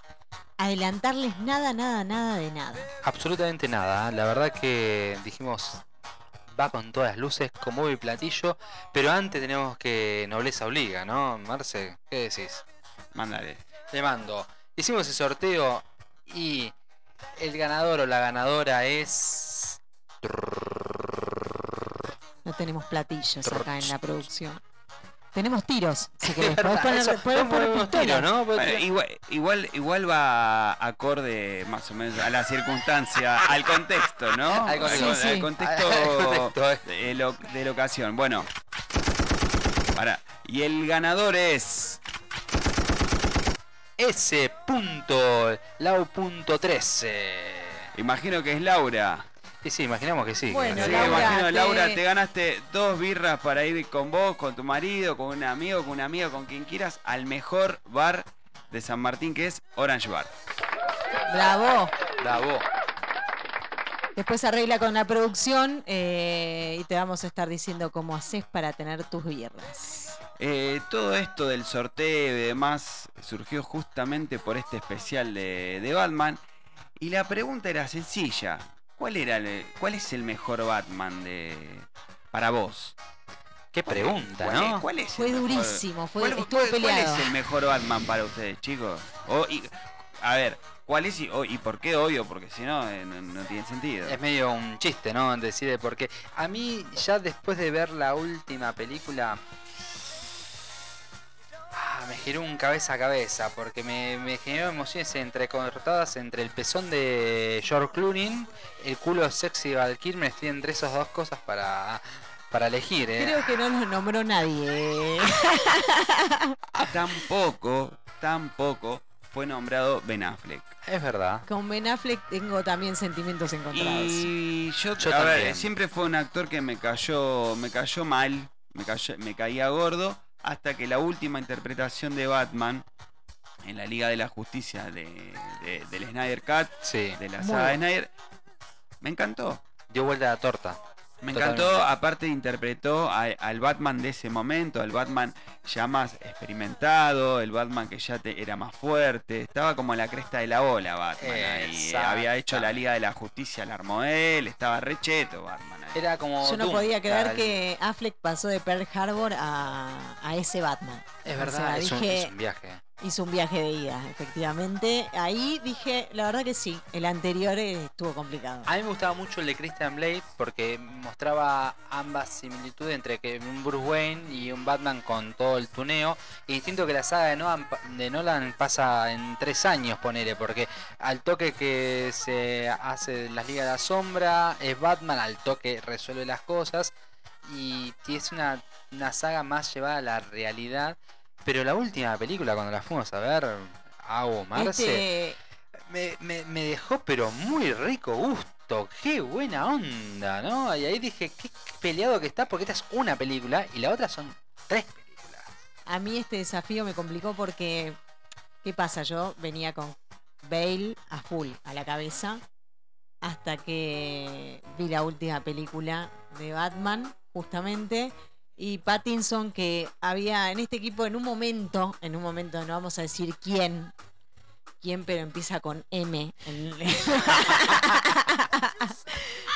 adelantarles nada, nada, nada de nada. Absolutamente nada. La verdad que dijimos va con todas las luces, con móvil platillo, pero antes tenemos que nobleza obliga, ¿no? Marce, ¿qué decís? Mándale. Le mando. Hicimos el sorteo y el ganador o la ganadora es No tenemos platillos acá en la producción. Tenemos tiros, si <laughs> querés. Podés poner, podés poner ¿no? Bueno, igual, igual, igual va acorde más o menos a la circunstancia, al contexto, ¿no? Al contexto. Al- Sí, al sí. contexto Al contexto, eh. de, lo- de la ocasión. Bueno, para. Y el ganador es. S. punto, Lau punto 13. Imagino que es Laura. Y sí, imaginamos que sí. Bueno, Sí, Laura, imagino, te- Laura, te ganaste dos birras para ir con vos, con tu marido, con un amigo, con una amiga, con quien quieras, al mejor bar de San Martín, que es Orange Bar. Bravo. Bravo. Después arregla con la producción eh, y te vamos a estar diciendo cómo haces para tener tus birras. Eh, todo esto del sorteo y demás surgió justamente por este especial de, de Batman. Y la pregunta era sencilla. ¿Cuál, era el- ¿Cuál es el mejor Batman de, para vos? Qué pregunta, ¿Cuál es- ¿no? cuál es el Fue mejor- durísimo, fue, ¿Cuál, estuvo cuál- es el mejor Batman para ustedes, chicos? O, y- a ver, ¿cuál es y, o- y por qué obvio? Porque si no, eh, no, no tiene sentido. Es medio un chiste, ¿no? Decir de por qué. A mí, ya después de ver la última película. Ah, me giró un cabeza a cabeza. Porque me, me generó emociones entrecortadas entre el pezón de George Clooney, el culo sexy de Val Kilmer. Estoy entre esas dos cosas para, para elegir, ¿eh? Creo que no nos nombró nadie. <laughs> Tampoco, tampoco fue nombrado Ben Affleck. Es verdad. Con Ben Affleck tengo también sentimientos encontrados. Y yo, Yo a ver, también. siempre fue un actor que me cayó, me cayó mal, me, cayó- me caía gordo, hasta que la última interpretación de Batman en la Liga de la Justicia de, de- del Snyder Cut, Sí. de la saga de. Snyder, me encantó. Dio vuelta a la torta. Me Totalmente. encantó, aparte interpretó a- al Batman de ese momento, al Batman ya más experimentado, el Batman que ya te- era más fuerte, estaba como en la cresta de la ola Batman ahí, Exacto. había hecho la Liga de la Justicia, la armó él, estaba recheto Batman ahí. Era como. Yo no Doom, podía creer tal. que Affleck pasó de Pearl Harbor a, a ese Batman. Es O verdad, sea, es, un, es un viaje. Hizo un viaje de ida, efectivamente. Ahí dije, la verdad que sí, el anterior estuvo complicado. A mí me gustaba mucho el de Christian Blade porque mostraba ambas similitudes entre que un Bruce Wayne y un Batman con todo el tuneo. Y distinto que la saga de Nolan, de Nolan pasa en tres años, ponele, porque al toque que se hace las Ligas de la Sombra, es Batman, al toque resuelve las cosas. Y es una, una saga más llevada a la realidad. Pero la última película, cuando la fuimos a ver, Agu Marce Este, me, me- me dejó pero muy rico gusto. Qué buena onda, ¿no? Y ahí dije, qué peleado que está, porque esta es una película y la otra son tres películas. a mí este desafío me complicó porque, ¿qué pasa? Yo venía con Bale a full, a la cabeza, hasta que vi la última película de Batman, justamente. Y Pattinson, que había en este equipo en un momento, en un momento no vamos a decir quién, quién, pero empieza con M. <laughs>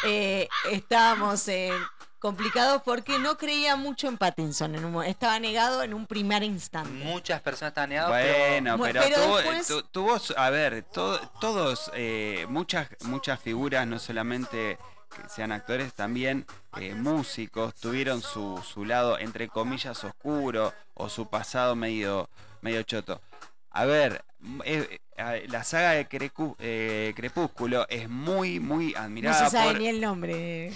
Eh, estábamos eh, complicados porque no creía mucho en Pattinson. En un estaba negado en un primer instante. Muchas personas están negadas, Bueno, pero, pero tuvo, después- tu- tuvo su- a ver, to- todos, eh, muchas, muchas figuras, no solamente que sean actores, también eh, músicos, tuvieron su, su lado, entre comillas, oscuro, o su pasado medio, medio choto. A ver, eh, la saga de Crecu- eh, Crepúsculo es muy, muy No admirada se sabe por. ni el nombre.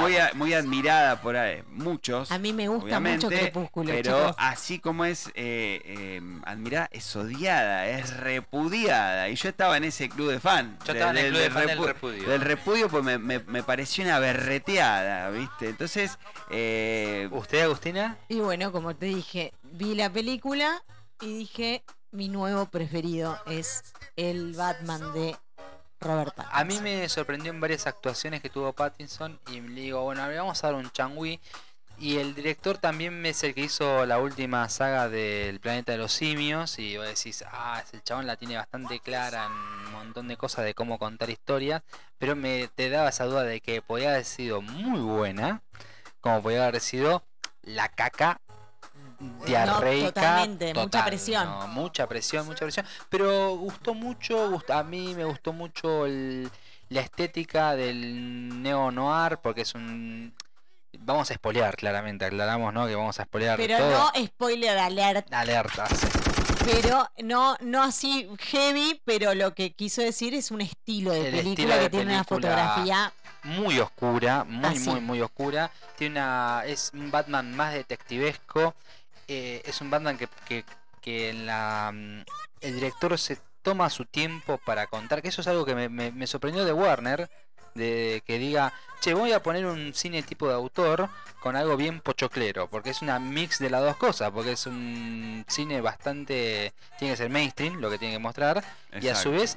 Muy, muy admirada por eh, muchos. A mí me gusta mucho Crepúsculo, pero chicos. así como es eh, eh, admirada, es odiada, es repudiada. Y yo estaba en ese club de fan. Yo estaba en el club de fan del repu- repudio. Del repudio, pues me, me- me pareció una berreteada, ¿viste? Entonces, eh, ¿Usted, Agustina? Y bueno, como te dije, vi la película y dije, mi nuevo preferido es el Batman de Robert Pattinson. A mí me sorprendió en varias actuaciones que tuvo Pattinson y le digo, bueno, a ver, vamos a dar un changui. Y el director también es el que hizo la última saga del Planeta de los Simios. Y vos decís, ah, el chabón la tiene bastante clara en un montón de cosas de cómo contar historias. Pero me te daba esa duda de que podía haber sido muy buena, como podía haber sido la caca diarreica. totalmente, mucha presión. no, mucha presión, mucha presión. Pero gustó mucho, a mí me gustó mucho el- la estética del neo noir porque es un vamos a espolear claramente, aclaramos, ¿no? Que vamos a espolear Pero todo. no spoiler alert, Alerta. sí. pero no, no así heavy, pero lo que quiso decir es un estilo de El película estilo de que tiene una fotografía. Muy oscura, muy, muy, muy oscura. Tiene una. es un Batman más detectivesco. Eh, es un Batman que, que, que en la. mm, El director se toma su tiempo para contar. Que eso es algo que me, me- me sorprendió de Warner. De que diga, che, voy a poner un cine tipo de autor con algo bien pochoclero. Porque es una mix de las dos cosas. Porque es un cine bastante. Tiene que ser mainstream lo que tiene que mostrar. Y a su vez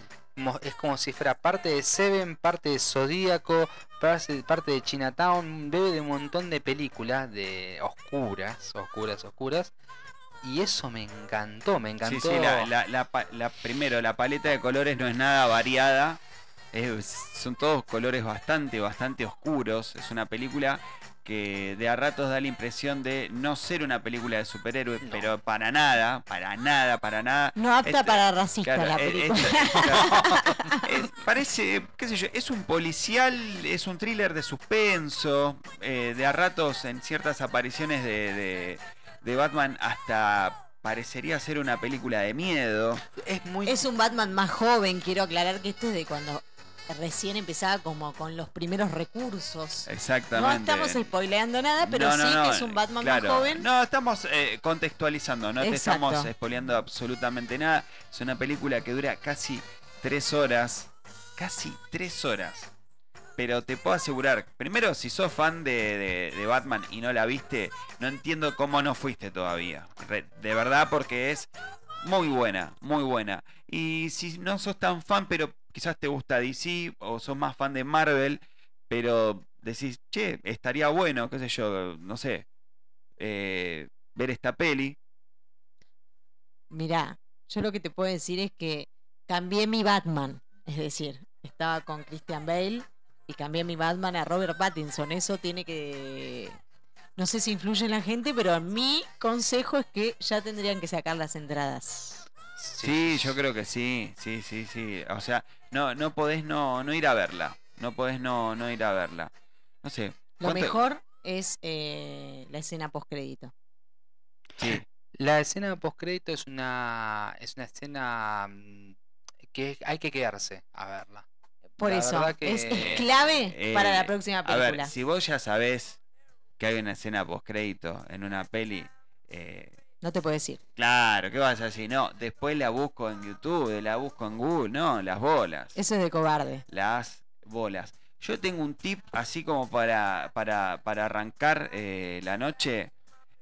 es como si fuera parte de Seven, parte de Zodíaco, parte, parte de Chinatown, bebe de un montón de películas de oscuras, oscuras, oscuras. Y eso me encantó, me encantó. Sí, sí, la, la- la primero, la paleta de colores no es nada variada. es- son todos colores bastante, bastante oscuros. Es una película que de a ratos da la impresión de no ser una película de superhéroes, No. pero para nada, para nada, para nada. No apta Este- para racista Claro, la eh, película. esta- <laughs> claro, es- parece, qué sé yo, es un policial, es un thriller de suspenso, eh, de a ratos en ciertas apariciones de, de- de Batman hasta parecería ser una película de miedo. es muy Es un Batman más joven, quiero aclarar que esto es de cuando recién empezaba como con los primeros recursos. Exactamente. No estamos spoileando nada, pero No, no, sí no, que es un Batman claro. más joven. No, estamos eh, contextualizando, no te estamos spoileando absolutamente nada. Es una película que dura casi tres horas. Casi tres horas. Pero te puedo asegurar, primero, si sos fan de, de- de Batman y no la viste, no entiendo cómo no fuiste todavía. De verdad, porque es muy buena, muy buena. Y si no sos tan fan, pero quizás te gusta DC o sos más fan de Marvel, pero decís, che, estaría bueno, qué sé yo, no sé, eh, ver esta peli. Mirá, yo lo que te puedo decir es que cambié mi Batman. Es decir, estaba con Christian Bale y cambié mi Batman a Robert Pattinson. Eso tiene que. No sé si influye en la gente, pero mi consejo es que ya tendrían que sacar las entradas. Sí, yo creo que sí, sí, sí, sí. O sea, no, no podés no, no ir a verla. No podés no, no ir a verla. No sé. Lo ¿cuánto- mejor es eh, la escena postcrédito. Sí, La escena post crédito es una es una escena mm, que hay que quedarse a verla. Por La eso, que- es, es clave Eh, para la próxima A película. ver, si vos ya sabés que hay una escena post crédito en una peli, eh, No te puedo decir. claro, ¿qué vas a decir? No, después la busco en YouTube, la busco en Google, no, las bolas. Eso es de cobarde. Las bolas. Yo tengo un tip así como para, para, para arrancar eh, la noche.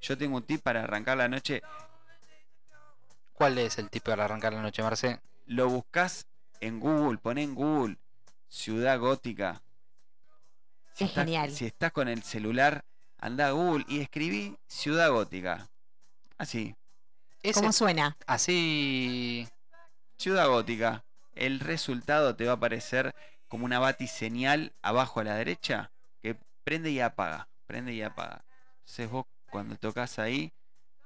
Yo tengo un tip para arrancar la noche. ¿Cuál es el tipo para arrancar la noche, Marce? Lo buscas en Google, poné en Google Ciudad Gótica. Si Es estás- genial. Si estás con el celular, anda a Google y escribí Ciudad Gótica. Así, Ese- ¿Cómo suena? así Ciudad Gótica. El resultado te va a aparecer como una batiseñal abajo a la derecha que prende y apaga. Prende y apaga. Entonces vos cuando tocas ahí,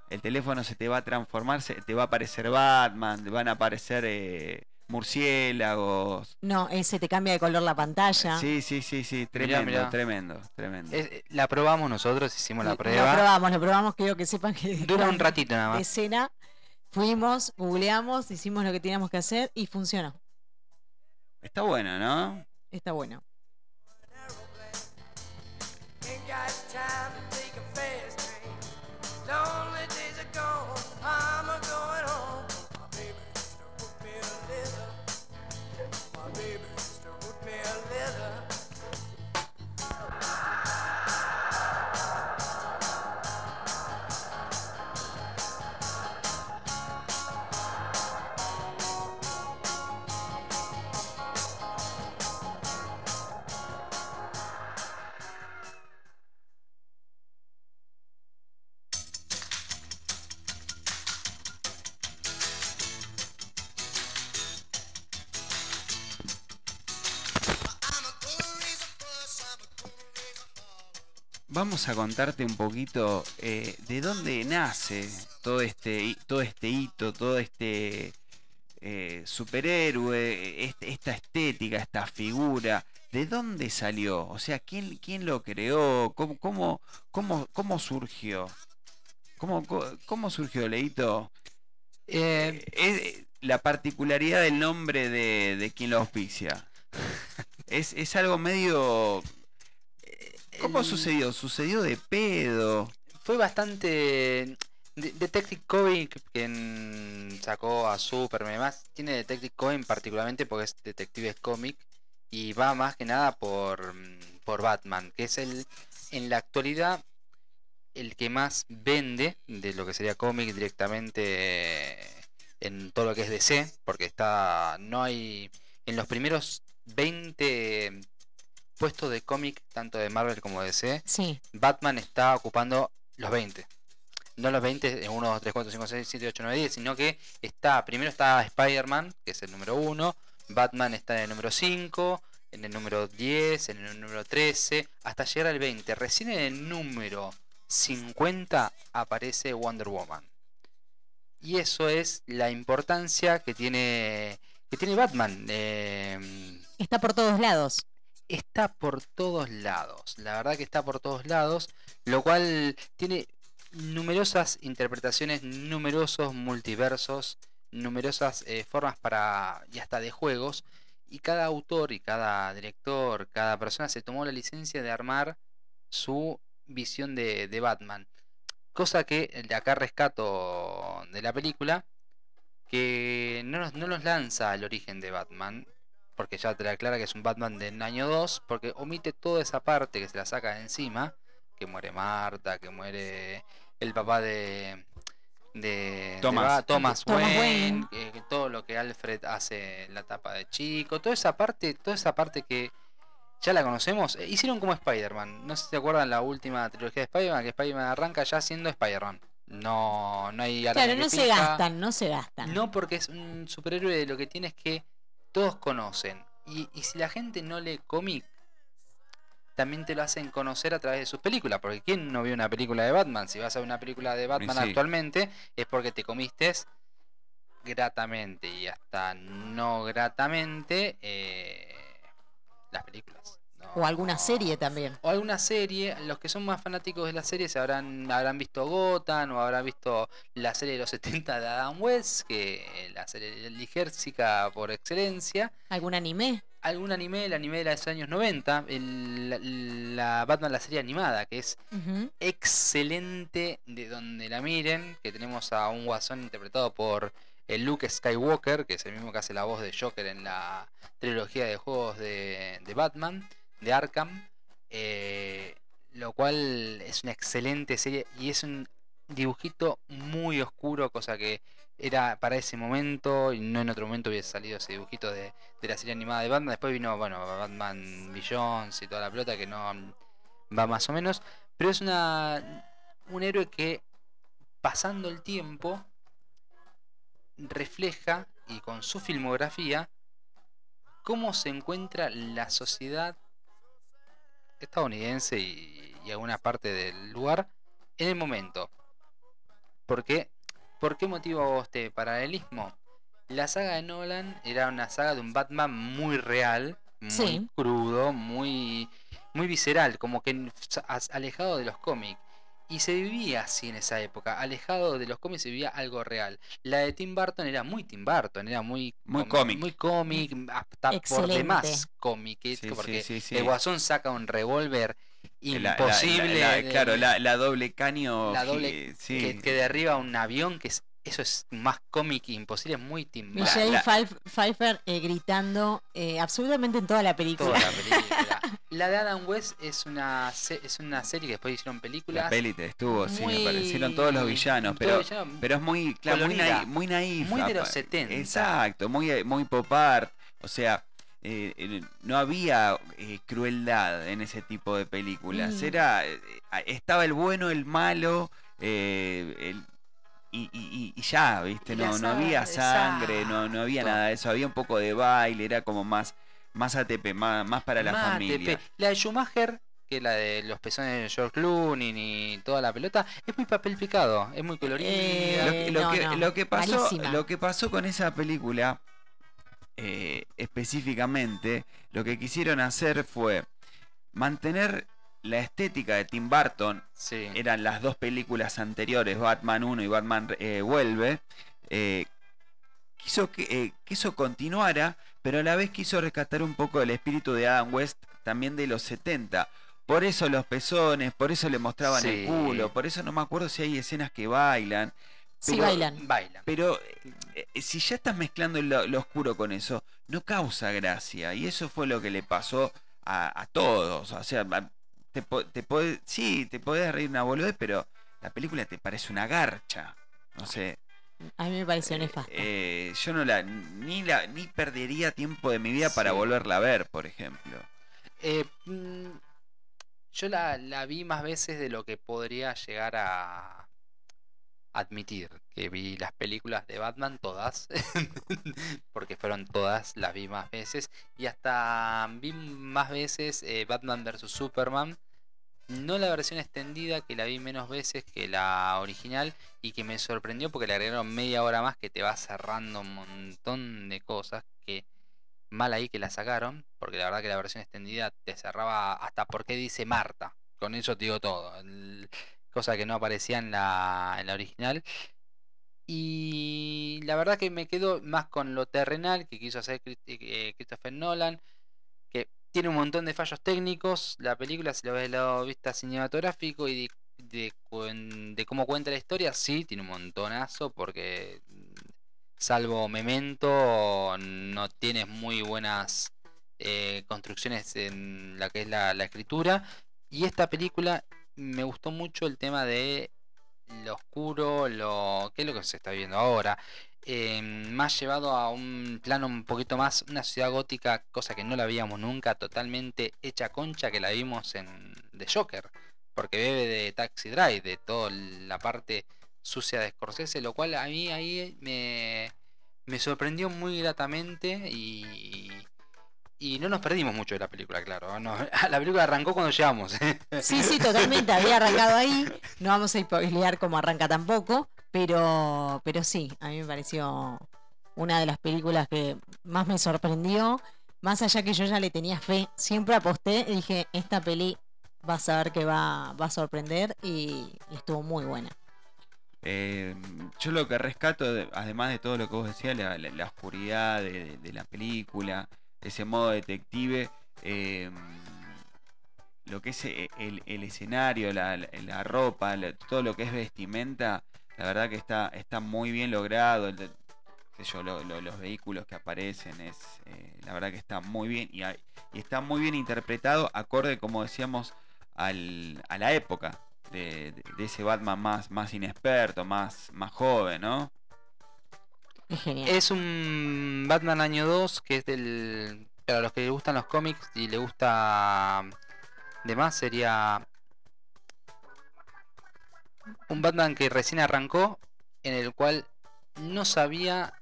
el teléfono se te va a transformar, se te va a aparecer Batman, te van a aparecer eh, murciélagos. No, ese te cambia de color la pantalla. Sí, sí, sí, sí, tremendo, mirá. tremendo, tremendo. es- eh, la probamos nosotros, hicimos la prueba. probamos, lo probamos, quiero que sepan que Dura un la ratito nada más. escena Fuimos, googleamos, hicimos lo que teníamos que hacer y funcionó. Está bueno, ¿no? Está bueno. Vamos a contarte un poquito eh, de dónde nace todo este, todo este hito, todo este eh, superhéroe, este- esta estética, esta figura. ¿De dónde salió? O sea, ¿quién, quién lo creó? ¿Cómo, cómo, cómo, cómo surgió? ¿Cómo, cómo surgió, Leito? Eh, es la particularidad del nombre de, de quien lo auspicia. <laughs> Es, es algo medio... ¿Cómo el- sucedió? ¿Sucedió de pedo? fue bastante. De- Detective Comics, quien sacó a Superman y demás, tiene Detective Comics particularmente porque es Detective Comic y va más que nada por, por Batman, que es el en la actualidad el que más vende de lo que sería cómic directamente en todo lo que es DC, porque está no hay en los primeros 20 puestos de cómic tanto de Marvel como de DC Sí, Batman está ocupando los 20. No los 20 en 1, 2, 3, 4, 5, 6, 7, 8, 9, 10, sino que está, primero está Spider-Man, que es el número 1, Batman está en el número 5, en el número 10, en el número 13, hasta llegar al 20. Recién en el número 50 aparece Wonder Woman. Y eso es la importancia que tiene, que tiene Batman. eh, está por todos lados. Está por todos lados. La verdad que está por todos lados. Lo cual tiene numerosas interpretaciones, numerosos multiversos, numerosas eh, formas para. y hasta de juegos. Y cada autor y cada director, cada persona se tomó la licencia de armar su visión de, de Batman. Cosa que de acá rescato de la película. Que no nos, no nos lanza el origen de Batman, porque ya te la aclara que es un Batman del año 2, porque omite toda esa parte que se la saca de encima, que muere Marta, que muere el papá de de de Thomas. Ba- Thomas, Thomas Wayne, Wayne. que- que todo lo que Alfred hace en la etapa de chico, toda esa parte, toda esa parte que ya la conocemos, eh, hicieron como Spider-Man. No sé si se acuerdan la última trilogía de Spider-Man, que Spider-Man arranca ya siendo Spider-Man. No, no hay Claro, no se gastan, no se gastan. No, porque es un superhéroe lo que tiene es que todos conocen. Y, y si la gente no lee cómic, también te lo hacen conocer a través de sus películas. Porque ¿quién no vio una película de Batman? Si vas a ver una película de Batman sí. actualmente, es porque te comiste gratamente y hasta no gratamente eh, las películas. O alguna serie también. O alguna serie, los que son más fanáticos de la serie se habrán, habrán visto Gotham o habrán visto la serie de los <laughs> 70 de Adam West, que es la serie ligérsica por excelencia. ¿Algún anime? Algún anime, el anime de los años 90, el- la, la Batman, la serie animada, que es excelente de donde la miren, que tenemos a un guasón interpretado por el Luke Skywalker, que es el mismo que hace la voz de Joker en la trilogía de juegos de, de Batman, de Arkham, eh, lo cual es una excelente serie y es un dibujito muy oscuro, cosa que era para ese momento y no en otro momento hubiese salido ese dibujito de, de la serie animada de Batman. Después vino, bueno, Batman Billions y toda la pelota que no va más o menos. Pero es una un héroe que pasando el tiempo refleja y con su filmografía cómo se encuentra la sociedad estadounidense y, y alguna parte del lugar en el momento. ¿Por qué? ¿Por qué motivo este paralelismo? La saga de Nolan era una saga de un Batman muy real, muy Sí. crudo, muy, muy visceral, como que alejado de los cómics. Y se vivía así en esa época, alejado de los cómics se vivía algo real. La de Tim Burton era muy Tim Burton, era muy Muy cómic. muy cómic, hasta por demás cómic, Sí, porque sí, sí, sí. el Guasón saca un revólver La- la- imposible, la- la- de- claro, la, la doble caño. la doble sí. que, que derriba un avión, que es, eso es más cómic imposible, es muy Tim Burton. Michelle la- Pfeiffer eh, gritando eh, absolutamente en toda la película. Toda la <laughs> película. La de Adam West es una, es una serie que después hicieron películas. La peli te estuvo, sí, muy- aparecieron todos los villanos, pero, es muy, claro, muy, muy naif. muy de los apa- 70. Exacto, muy, muy pop art. O sea, eh, eh, no había eh, crueldad en ese tipo de películas. Mm. Era, eh, estaba el bueno, el malo, eh, el- y, y- y ya, ¿viste? No, no había sangre, no, no había nada de eso. Había un poco de baile, era como más, más ATP, más, más para la Más familia. ATP. La de Schumacher, que es la de los pezones de George Clooney y toda la pelota, es muy papel picado, es muy colorida. Eh, Lo que, lo no, que- no, lo que pasó, malísima. lo que pasó con esa película eh, específicamente, lo que quisieron hacer fue mantener la estética de Tim Burton. Sí. Eran las dos películas anteriores, Batman 1 y Batman eh, Vuelve. eh, quiso que, eh, que eso continuara, pero a la vez quiso rescatar un poco el espíritu de Adam West también de los 70. Por eso los pezones, por eso le mostraban Sí. el culo, por eso no me acuerdo si hay escenas que bailan. Sí, bailan. Baila. Pero eh, eh, si ya estás mezclando lo, lo oscuro con eso, no causa gracia. Y eso fue lo que le pasó a, a todos. O sea, a- te, po- te podés- sí, te podés reír una boludez, pero la película te parece una garcha. No sé. A mí me pareció eh, nefasta. eh, yo no la ni la ni perdería tiempo de mi vida para volverla a ver, por ejemplo. Eh, mm, yo la, la vi más veces de lo que podría llegar a admitir. Que vi las películas de Batman todas. <laughs> porque fueron todas, las vi más veces. Y hasta vi más veces eh, Batman vs. Superman. No la versión extendida, que la vi menos veces que la original. Y que me sorprendió porque le agregaron media hora más que te va cerrando un montón de cosas. Que mal ahí que la sacaron, porque la verdad que la versión extendida te cerraba hasta por qué dice Marta. Con eso te digo todo. Cosa que no aparecía en la, en la original. Y la verdad que me quedo más con lo terrenal que quiso hacer Chris- eh, Christopher Nolan, que tiene un montón de fallos técnicos. La película, si lo ves del lado vista cinematográfico y de, de cómo cuenta la historia, sí, tiene un montonazo, porque mm, salvo Memento, no tienes muy buenas eh, construcciones en la que es la, la escritura. Y esta película me gustó mucho el tema de lo oscuro, lo que es lo que se está viendo ahora. eh, más llevado a un plano un poquito más, una ciudad gótica, cosa que no la veíamos nunca, totalmente hecha concha que la vimos en The Joker, porque bebe de Taxi Drive, de toda la parte sucia de Scorsese, lo cual a mí ahí me, me sorprendió muy gratamente y, y no nos perdimos mucho de la película, claro. no, <laughs> la película arrancó cuando llegamos. <laughs> Sí, sí, totalmente. Había arrancado ahí. No vamos a spoilear cómo arranca tampoco. Pero, pero sí, a mí me pareció una de las películas que más me sorprendió. Más allá que yo ya le tenía fe, siempre aposté y dije, esta peli vas a ver que va, va a sorprender y, y estuvo muy buena. Eh, yo lo que rescato, de- además de todo lo que vos decías, la, la- la oscuridad de, de- de la película, ese modo detective, eh, lo que es eh, el, el escenario, la, la- ropa, todo lo que es vestimenta, la verdad que está, está muy bien logrado. los vehículos que aparecen, es eh, la verdad que está muy bien y, hay- y está muy bien interpretado, acorde, como decíamos, al- a la época de- de ese Batman más, más inexperto, más, más joven, ¿no? Es genial. Es un Batman año 2 que es del... Para los que les gustan los cómics y le gusta de más sería un Batman que recién arrancó en el cual no sabía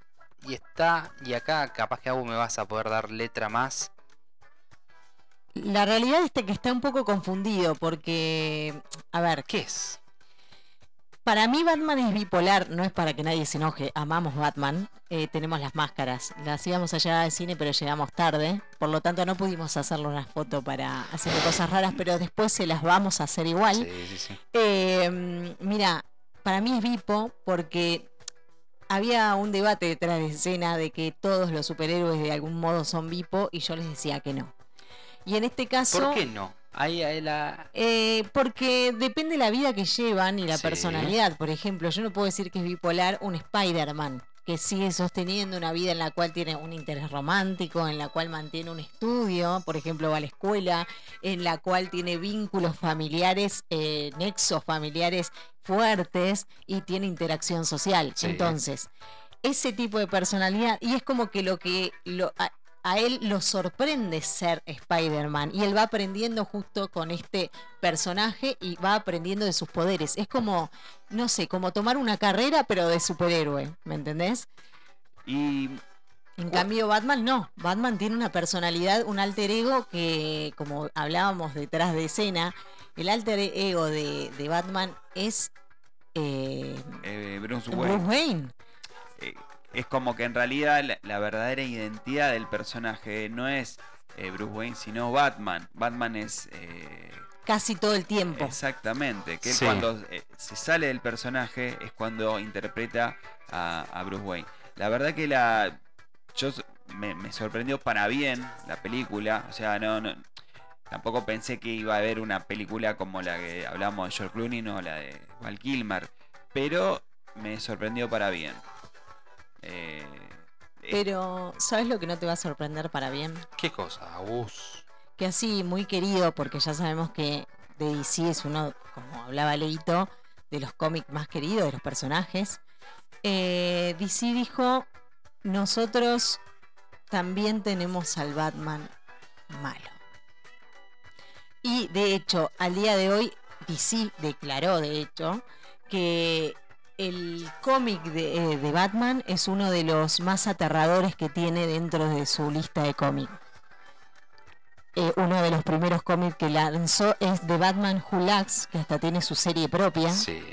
y está y acá capaz que aún me vas a poder dar letra más La realidad es que está un poco confundido porque, a ver, ¿qué es? Para mí Batman es bipolar, no es para que nadie se enoje, amamos Batman, eh, tenemos las máscaras, las íbamos a llevar al cine pero llegamos tarde, por lo tanto no pudimos hacerle una foto para hacer cosas raras, pero después se las vamos a hacer igual. Sí, sí, sí. Eh, mira, para mí es Bipo porque había un debate detrás de escena de que todos los superhéroes de algún modo son Bipo y yo les decía que no. Y en este caso... ¿Por qué no? Ahí, ahí la... Eh, porque depende la vida que llevan y la Sí. personalidad. Por ejemplo, yo no puedo decir que es bipolar un Spider-Man, que sigue sosteniendo una vida en la cual tiene un interés romántico, en la cual mantiene un estudio, por ejemplo, va a la escuela, en la cual tiene vínculos familiares, eh, nexos familiares fuertes y tiene interacción social. Sí. Entonces, ese tipo de personalidad, y es como que lo que lo, a, él lo sorprende ser Spider-Man, y él va aprendiendo justo con este personaje y va aprendiendo de sus poderes. Es como, no sé, como tomar una carrera, pero de superhéroe, ¿me entendés? Y En cambio, Batman no. Batman tiene una personalidad, un alter ego que, como hablábamos detrás de escena, el alter ego de, de Batman es eh, eh, Bruce Wayne. Bruce Wayne. Es como que en realidad la, la verdadera identidad del personaje no es eh, Bruce Wayne, sino Batman. Batman es eh, Casi todo el tiempo. exactamente, que Sí. cuando eh, se sale del personaje es cuando interpreta a, a Bruce Wayne. La verdad que la yo me, me sorprendió para bien la película, o sea, no, no tampoco pensé que iba a haber una película como la que hablamos de George Clooney o la de Val Kilmer, pero me sorprendió para bien. Eh, eh, Pero, ¿sabes lo que no te va a sorprender para bien? ¿Qué cosa, Gus? Que así, muy querido, porque ya sabemos que de DC es uno, como hablaba Leito, de los cómics más queridos, de los personajes. eh, DC dijo, nosotros también tenemos al Batman malo. Y de hecho, al día de hoy, DC declaró, de hecho, que el cómic de, eh, de Batman es uno de los más aterradores que tiene dentro de su lista de cómics. Eh, uno de los primeros cómics que lanzó es de Batman Who Laughs, que hasta tiene su serie propia. Sí.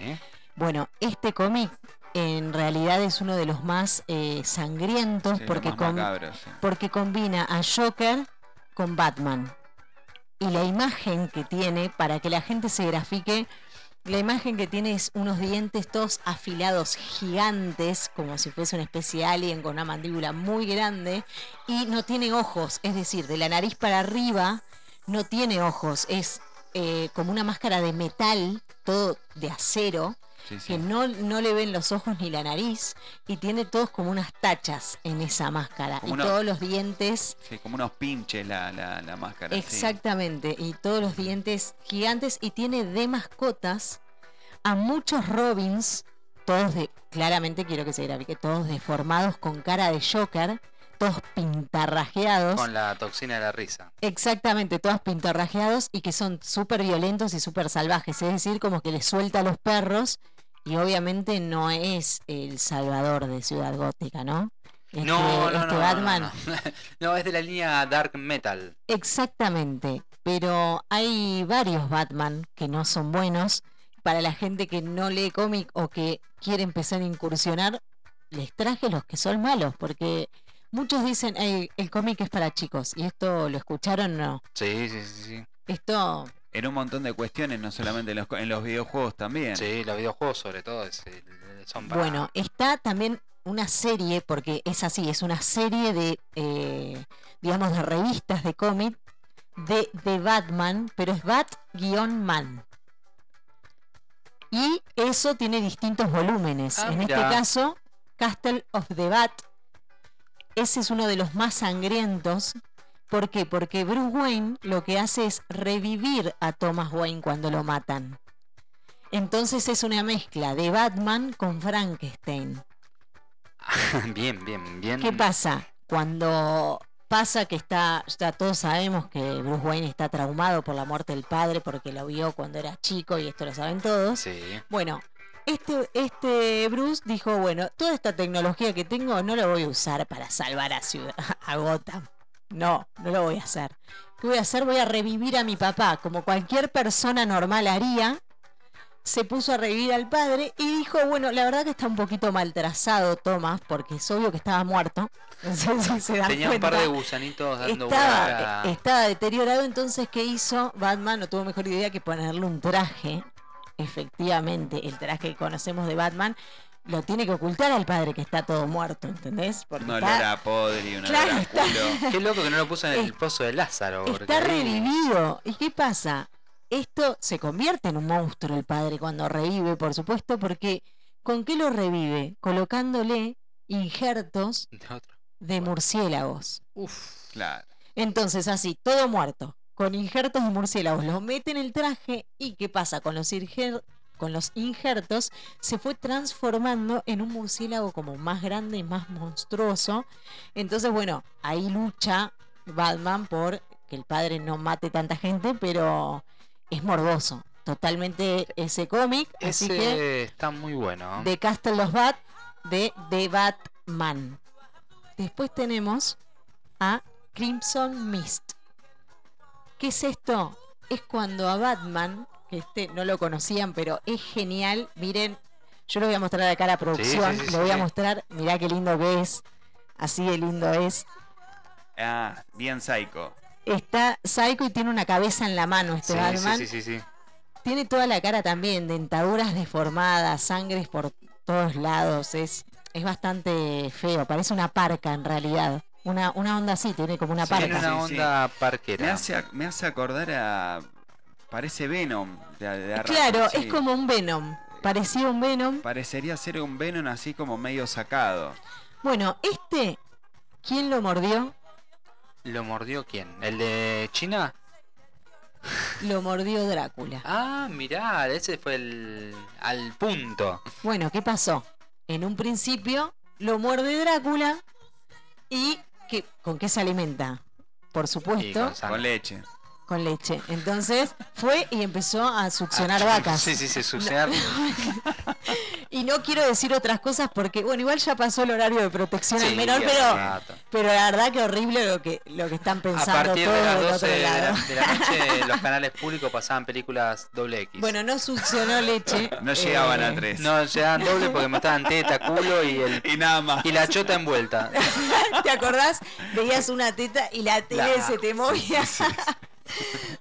Bueno, este cómic en realidad es uno de los más eh, sangrientos sí, porque, más macabro, sí. porque combina a Joker con Batman. Y la imagen que tiene, para que la gente se grafique, la imagen que tiene es unos dientes todos afilados gigantes, como si fuese una especie de alien con una mandíbula muy grande, y no tiene ojos, es decir, de la nariz para arriba no tiene ojos, es eh, como una máscara de metal, todo de acero, Sí, sí. que no, no le ven los ojos ni la nariz, y tiene todos como unas tachas en esa máscara, Como y todos los dientes Sí, como unos pinches la, la, la máscara. Exactamente, y todos los dientes gigantes y tiene de mascotas a muchos Robins, todos de, claramente quiero que se grafique, todos deformados con cara de Joker, todos pintarrajeados. Con la toxina de la risa. Exactamente, todos pintarrajeados y que son súper violentos y súper salvajes, es decir, como que les suelta a los perros y obviamente no es el salvador de Ciudad Gótica, ¿no? Este, no, este no, Batman no, no. <laughs> No, es de la línea Dark Metal. Exactamente, pero hay varios Batman que no son buenos. Para la gente que no lee cómic o que quiere empezar a incursionar, les traje los que son malos, porque muchos dicen, "Ey, el cómic es para chicos, y esto lo escucharon, no. Sí, sí, sí. Sí, Esto, En un montón de cuestiones, no solamente en los, en los videojuegos también. sí los videojuegos sobre todo es- eh, son para... bueno, está también una serie, porque es así, es una serie de, eh, digamos, de revistas de cómic de, de Batman, pero es Bat-Man. Y eso tiene distintos volúmenes. Ah, en este caso, Castle of the Bat, ese es uno de los más sangrientos. ¿Por qué? Porque Bruce Wayne lo que hace es revivir a Thomas Wayne cuando lo matan. Entonces es una mezcla de Batman con Frankenstein. <laughs> bien, bien, bien. ¿Qué pasa? Cuando pasa que está, ya todos sabemos que Bruce Wayne está traumado por la muerte del padre porque lo vio cuando era chico y esto lo saben todos. Sí. Bueno, este, este Bruce dijo, bueno, toda esta tecnología que tengo no la voy a usar para salvar a, ciudad, <laughs> a Gotham. No, no lo voy a hacer. ¿Qué voy a hacer? Voy a revivir a mi papá, como cualquier persona normal haría. se puso a revivir al padre y dijo, bueno, la verdad que está un poquito mal trazado Thomas, porque es obvio que estaba muerto. <laughs> No sé si se dan Tenía un par de gusanitos dando Estaba, vuelta. estaba deteriorado, entonces ¿qué hizo? Batman no tuvo mejor idea que ponerle un traje. Efectivamente, el traje que conocemos de Batman lo tiene que ocultar al padre que está todo muerto, ¿entendés? Porque Un está- olor a podre, un Claro, olor a está- culo. <laughs> Qué loco que no lo puso en el Es- pozo de Lázaro. porque Está ahí- revivido. ¿Y qué pasa? Esto se convierte en un monstruo el padre cuando revive, por supuesto, porque ¿con qué lo revive? Colocándole injertos de otro. de murciélagos. Uf. Claro. Entonces, así, todo muerto, con injertos de murciélagos, lo mete en el traje y ¿qué pasa? Con los, con los injertos se fue transformando en un murciélago como más grande y más monstruoso. Entonces, bueno, ahí lucha Batman por que el padre no mate tanta gente, pero es morboso. Totalmente ese cómic, así Ese que está muy bueno. de Castle of Bat de The Batman. Después tenemos a Crimson Mist. ¿Qué es esto? Es cuando a Batman, que este no lo conocían, pero es genial. Miren, yo lo voy a mostrar acá a la producción. sí, sí, lo voy a mostrar. Mirá qué lindo que es. Así de lindo es. Ah, bien psycho. Está Psycho y tiene una cabeza en la mano este Batman. sí, sí, sí, sí. Tiene toda la cara también, dentaduras deformadas, sangres por todos lados. Es, es bastante feo, parece una parca en realidad. Una, una onda así, tiene como una Sí, parca. Tiene una Sí, sí. onda Me parquera. hace, me hace acordar a. Parece Venom. De, de Claro, sí. es como un Venom. Parecía un Venom. Parecería ser un Venom así como medio sacado. Bueno, este, ¿quién lo mordió? ¿Lo mordió quién? ¿El de China? Lo mordió Drácula. Ah, mirá, ese fue el. al punto. Bueno, ¿qué pasó? En un principio lo muerde Drácula y ¿qué- ¿con qué se alimenta? Por supuesto, con leche. con leche. Entonces fue y empezó a succionar vacas. Ah, Sí, sí, sí, succionar. <laughs> Y no quiero decir otras cosas porque, bueno, igual ya pasó el horario de protección al menor, pero, pero la verdad que horrible lo que, lo que están A pensando partir todos de las del 12 otro de la, de la noche, <laughs> los canales públicos pasaban películas doble X. Bueno, no succionó leche. <laughs> No llegaban eh, a tres. no llegaban doble porque mostraban teta, culo y el Y nada más. y la chota envuelta. <laughs> ¿Te acordás? Veías una teta y la tele La- se te movía.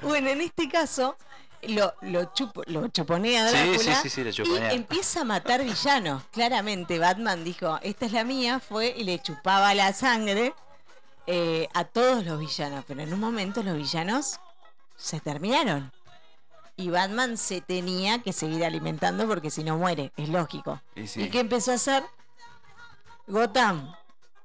bueno, en este caso, lo, lo, chupo- lo chuponea Sí, Drácula sí, sí, sí, lo chuponea. y empieza a matar villanos. Claramente, Batman dijo, esta es la mía, fue y le chupaba la sangre eh, a todos los villanos. Pero en un momento los villanos se terminaron. Y Batman se tenía que seguir alimentando porque si no muere, es lógico. ¿Y qué empezó a hacer? Gotham,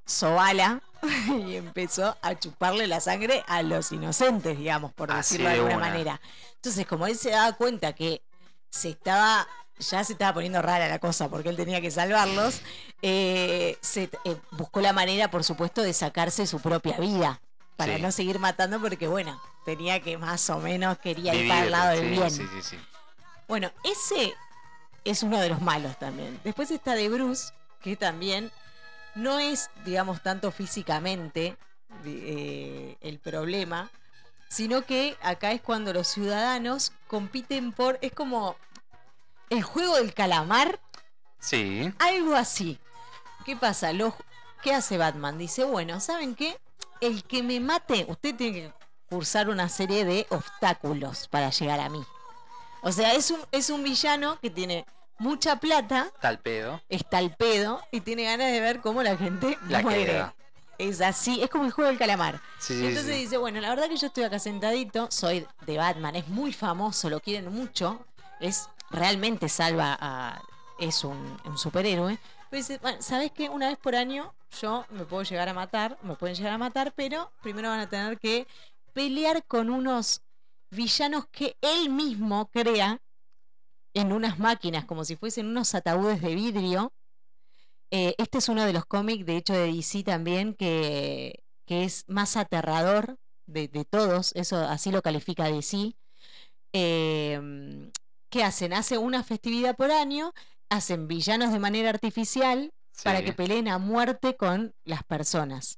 Sobala, <laughs> y empezó a chuparle la sangre a los inocentes, digamos, por Así decirlo de alguna una. manera. Entonces, como él se daba cuenta que se estaba, ya se estaba poniendo rara la cosa porque él tenía que salvarlos, eh, se eh, buscó la manera, por supuesto, de sacarse su propia vida. Para Sí. no seguir matando, porque bueno, tenía que más o menos quería ir para el lado del sí, bien. Sí. Bueno, ese es uno de los malos también. Después está de Bruce, que también no es, digamos, tanto físicamente eh, el problema, sino que acá es cuando los ciudadanos compiten por. Es como el juego del calamar, Sí. algo así. ¿Qué pasa? Lo- ¿Qué hace Batman? Dice, bueno, ¿saben qué? El que me mate, usted tiene que cursar una serie de obstáculos para llegar a mí. O sea, es un, es un villano que tiene mucha plata, Tal pedo. está al pedo y tiene ganas de ver cómo la gente La muere. queda. Es así, es como el juego del calamar. Sí, sí, Entonces sí. dice, bueno, la verdad que yo estoy acá sentadito, soy de Batman, es muy famoso, lo quieren mucho, es realmente salva a... es un, un superhéroe. Pero dice, bueno, ¿sabes qué? Una vez por año yo me puedo llegar a matar, me pueden llegar a matar, pero primero van a tener que pelear con unos villanos que él mismo crea en unas máquinas, como si fuesen unos ataúdes de vidrio. Eh, este es uno de los cómics, de hecho, de DC también, que, que es más aterrador de, de todos, eso así lo califica DC. Eh, ¿Qué hacen? Hacen una festividad por año, hacen villanos de manera artificial para que peleen a muerte con las personas.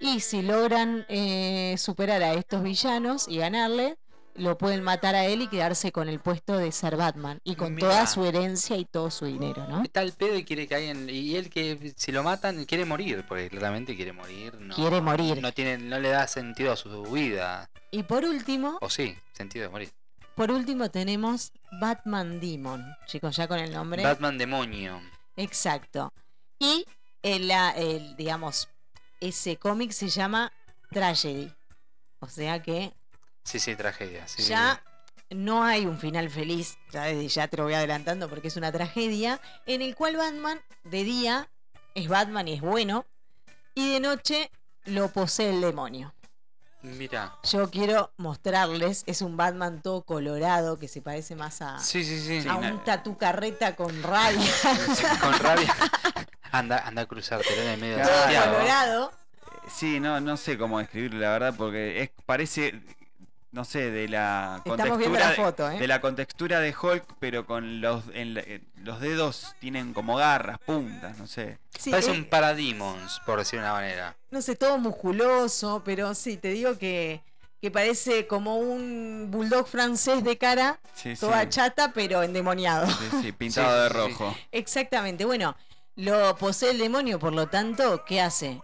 Y si logran eh, superar a estos villanos y ganarle, lo pueden matar a él y quedarse con el puesto de ser Batman y con toda su herencia y todo su dinero, ¿no? Está el pedo y quiere que alguien. Y él que si lo matan quiere morir, porque claramente quiere morir. No, Quiere morir. No, tiene, no le da sentido a su vida. Y por último, O sí, sentido de morir. por último tenemos Batman Demon, chicos, ya con el nombre. Batman demonio. Exacto. Y el, la- el, digamos, ese cómic se llama Tragedy. O sea que Sí, sí, tragedia. Sí. ya no hay un final feliz, ya desde ya te lo voy adelantando porque es una tragedia, en el cual Batman de día es Batman y es bueno, y de noche lo posee el demonio. Mira. Yo quiero mostrarles, es un Batman todo colorado que se parece más a, Sí, sí, sí. Sí, a no- un tatu carreta con rabia, <laughs> Con rabia. Anda, anda a cruzártelo en el medio Claro. colorado. Sí, no, no sé cómo describirlo, la verdad, porque es, parece, no sé, de la contextura foto, ¿eh? de la contextura de Hulk, pero con los en la- eh, los dedos tienen como garras, puntas, no sé. Sí, Parece eh, un Parademons, por decir de una manera. no sé, todo musculoso, pero sí, te digo que, que parece como un bulldog francés de cara, Sí, sí. toda chata, pero endemoniado. Sí, sí, <laughs> pintado de rojo. Exactamente, bueno, lo posee el demonio, por lo tanto, ¿qué hace?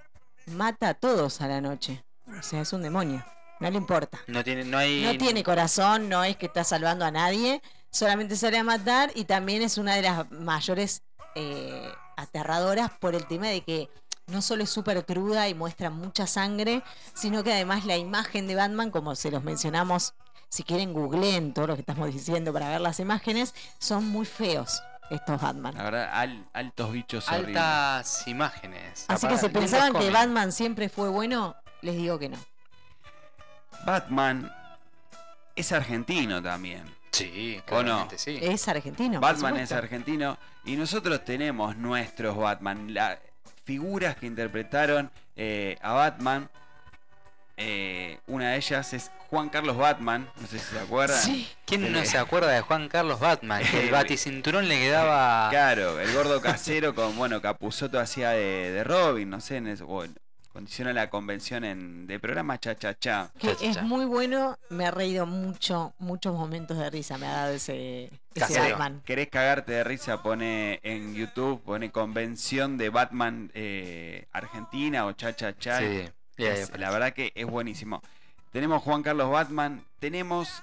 Mata a todos a la noche. O sea, es un demonio, no le importa. No tiene, no hay. No tiene corazón, no es que está salvando a nadie, solamente sale a matar y también es una de las mayores eh, aterradoras por el tema de que no solo es súper cruda y muestra mucha sangre, sino que además la imagen de Batman, como se los mencionamos, si quieren googleen todo lo que estamos diciendo para ver las imágenes, son muy feos estos Batman. La verdad, al- altos bichos horribles. Altas imágenes. Así que si pensaban que. Batman siempre fue bueno, les digo que no. Batman es argentino también. Sí, ¿O no? claramente sí. Es argentino. Batman es argentino y nosotros tenemos nuestros Batman, las figuras que interpretaron eh, a Batman. eh, una de ellas es Juan Carlos Batman, no sé si se acuerdan. Sí. ¿Quién no Eh, se acuerda de Juan Carlos Batman? Que el <laughs> baticinturón le quedaba. Claro, el gordo casero con, bueno, Capuzoto hacía de, de Robin, no sé, en eso, bueno, condiciona la convención en, de programa Cha Cha Cha. que es cha. muy bueno, me ha reído mucho, muchos momentos de risa me ha dado ese. Batman. ¿Querés cagarte de risa? Pone en YouTube, pone convención de Batman eh, Argentina o Cha Cha Cha. Sí, Es- la verdad que es buenísimo. Tenemos Juan Carlos Batman, tenemos.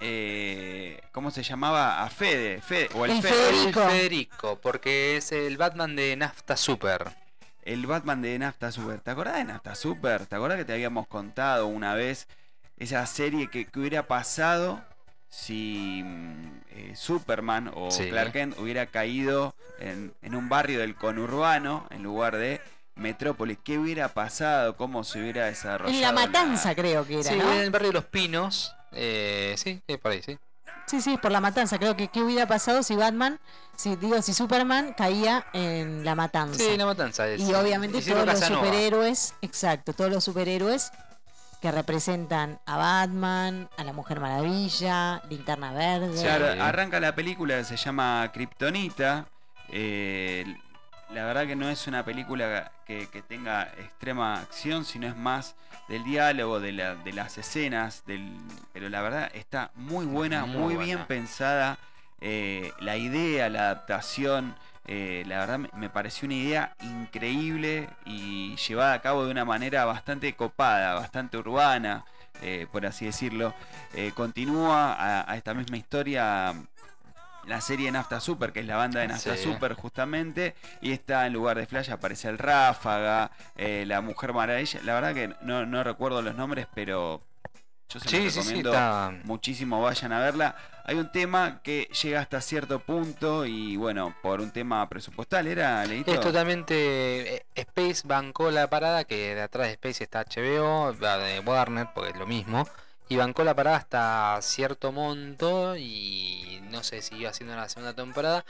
eh, ¿Cómo se llamaba? A Fede, Fede o el, El Federico. Federico, porque es el Batman de Nafta Super. El Batman de Nafta Super. ¿Te acordás de Nafta Super? ¿Te acordás que te habíamos contado una vez esa serie que, que hubiera pasado si mm, eh, Superman o Sí. Clark Kent hubiera caído en, en un barrio del conurbano en lugar de Metrópolis? ¿Qué hubiera pasado? ¿Cómo se hubiera desarrollado? En la matanza creo que era, Sí, ¿no? en el barrio de los Pinos. Eh, sí, eh, por ahí, sí. Sí, sí, por la matanza. Creo que qué hubiera pasado si Batman, si digo, si Superman caía en la matanza. Sí, la matanza es. y obviamente todos los Casanova. superhéroes, exacto, todos los superhéroes que representan a Batman, a la Mujer Maravilla, Linterna Verde. Claro, Sí. arranca la película que se llama Kryptonita. eh, la verdad que no es una película que, que tenga extrema acción, sino es más del diálogo, de, la- de las escenas, del, pero la verdad está muy buena, Muy muy, bien pensada. eh, la idea, la adaptación, eh, la verdad me, pareció una idea increíble y llevada a cabo de una manera bastante copada, bastante urbana, eh, por así decirlo. Continúa a, a esta misma historia la serie Nafta Super, que es la banda de Nafta Sí. Super justamente, y está en lugar de Flash aparece el Ráfaga, eh, la Mujer Maravilla, la verdad que no, no recuerdo los nombres, pero yo se los Sí, sí, sí, recomiendo muchísimo, vayan a verla. Hay un tema que llega hasta cierto punto y bueno, por un tema presupuestal, ¿era, Leito? Es totalmente. eh, Space bancó la parada, que de atrás de Space está HBO, de Warner, porque es lo mismo. Y bancó la parada hasta cierto monto y no sé si iba haciendo la segunda temporada.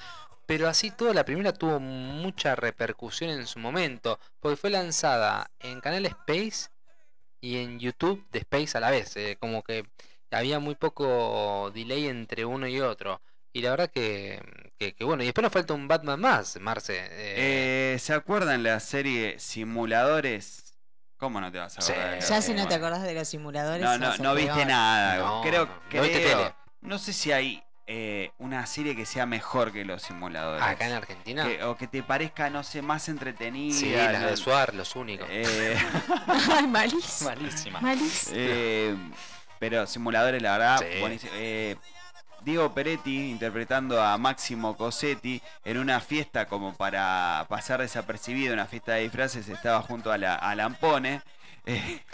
Pero así todo, la primera tuvo mucha repercusión en su momento, porque fue lanzada en canal Space y en YouTube de Space a la vez. eh, como que había muy poco delay entre uno y otro. Y la verdad que, que, que bueno, y después nos falta un Batman más, Marce. eh, Eh, ¿Se acuerdan la serie Simuladores? ¿Cómo no te vas a Sí. acordar? de los Ya si no te acordás de los simuladores. No, no, no viste peor. nada. No, creo no, no creo, viste tele. No sé si hay eh, una serie que sea mejor que los simuladores. Acá en Argentina. Que- o que te parezca, no sé, más entretenida. Sí, las no- de Suar, los únicos. Eh, <laughs> <laughs> Ay, malísimo. Malísima. Malísimo. eh, pero simuladores, la verdad, Sí. Diego Peretti interpretando a Máximo Cosetti en una fiesta como para pasar desapercibido, una fiesta de disfraces, estaba junto a la a Lampone. Eh, <laughs>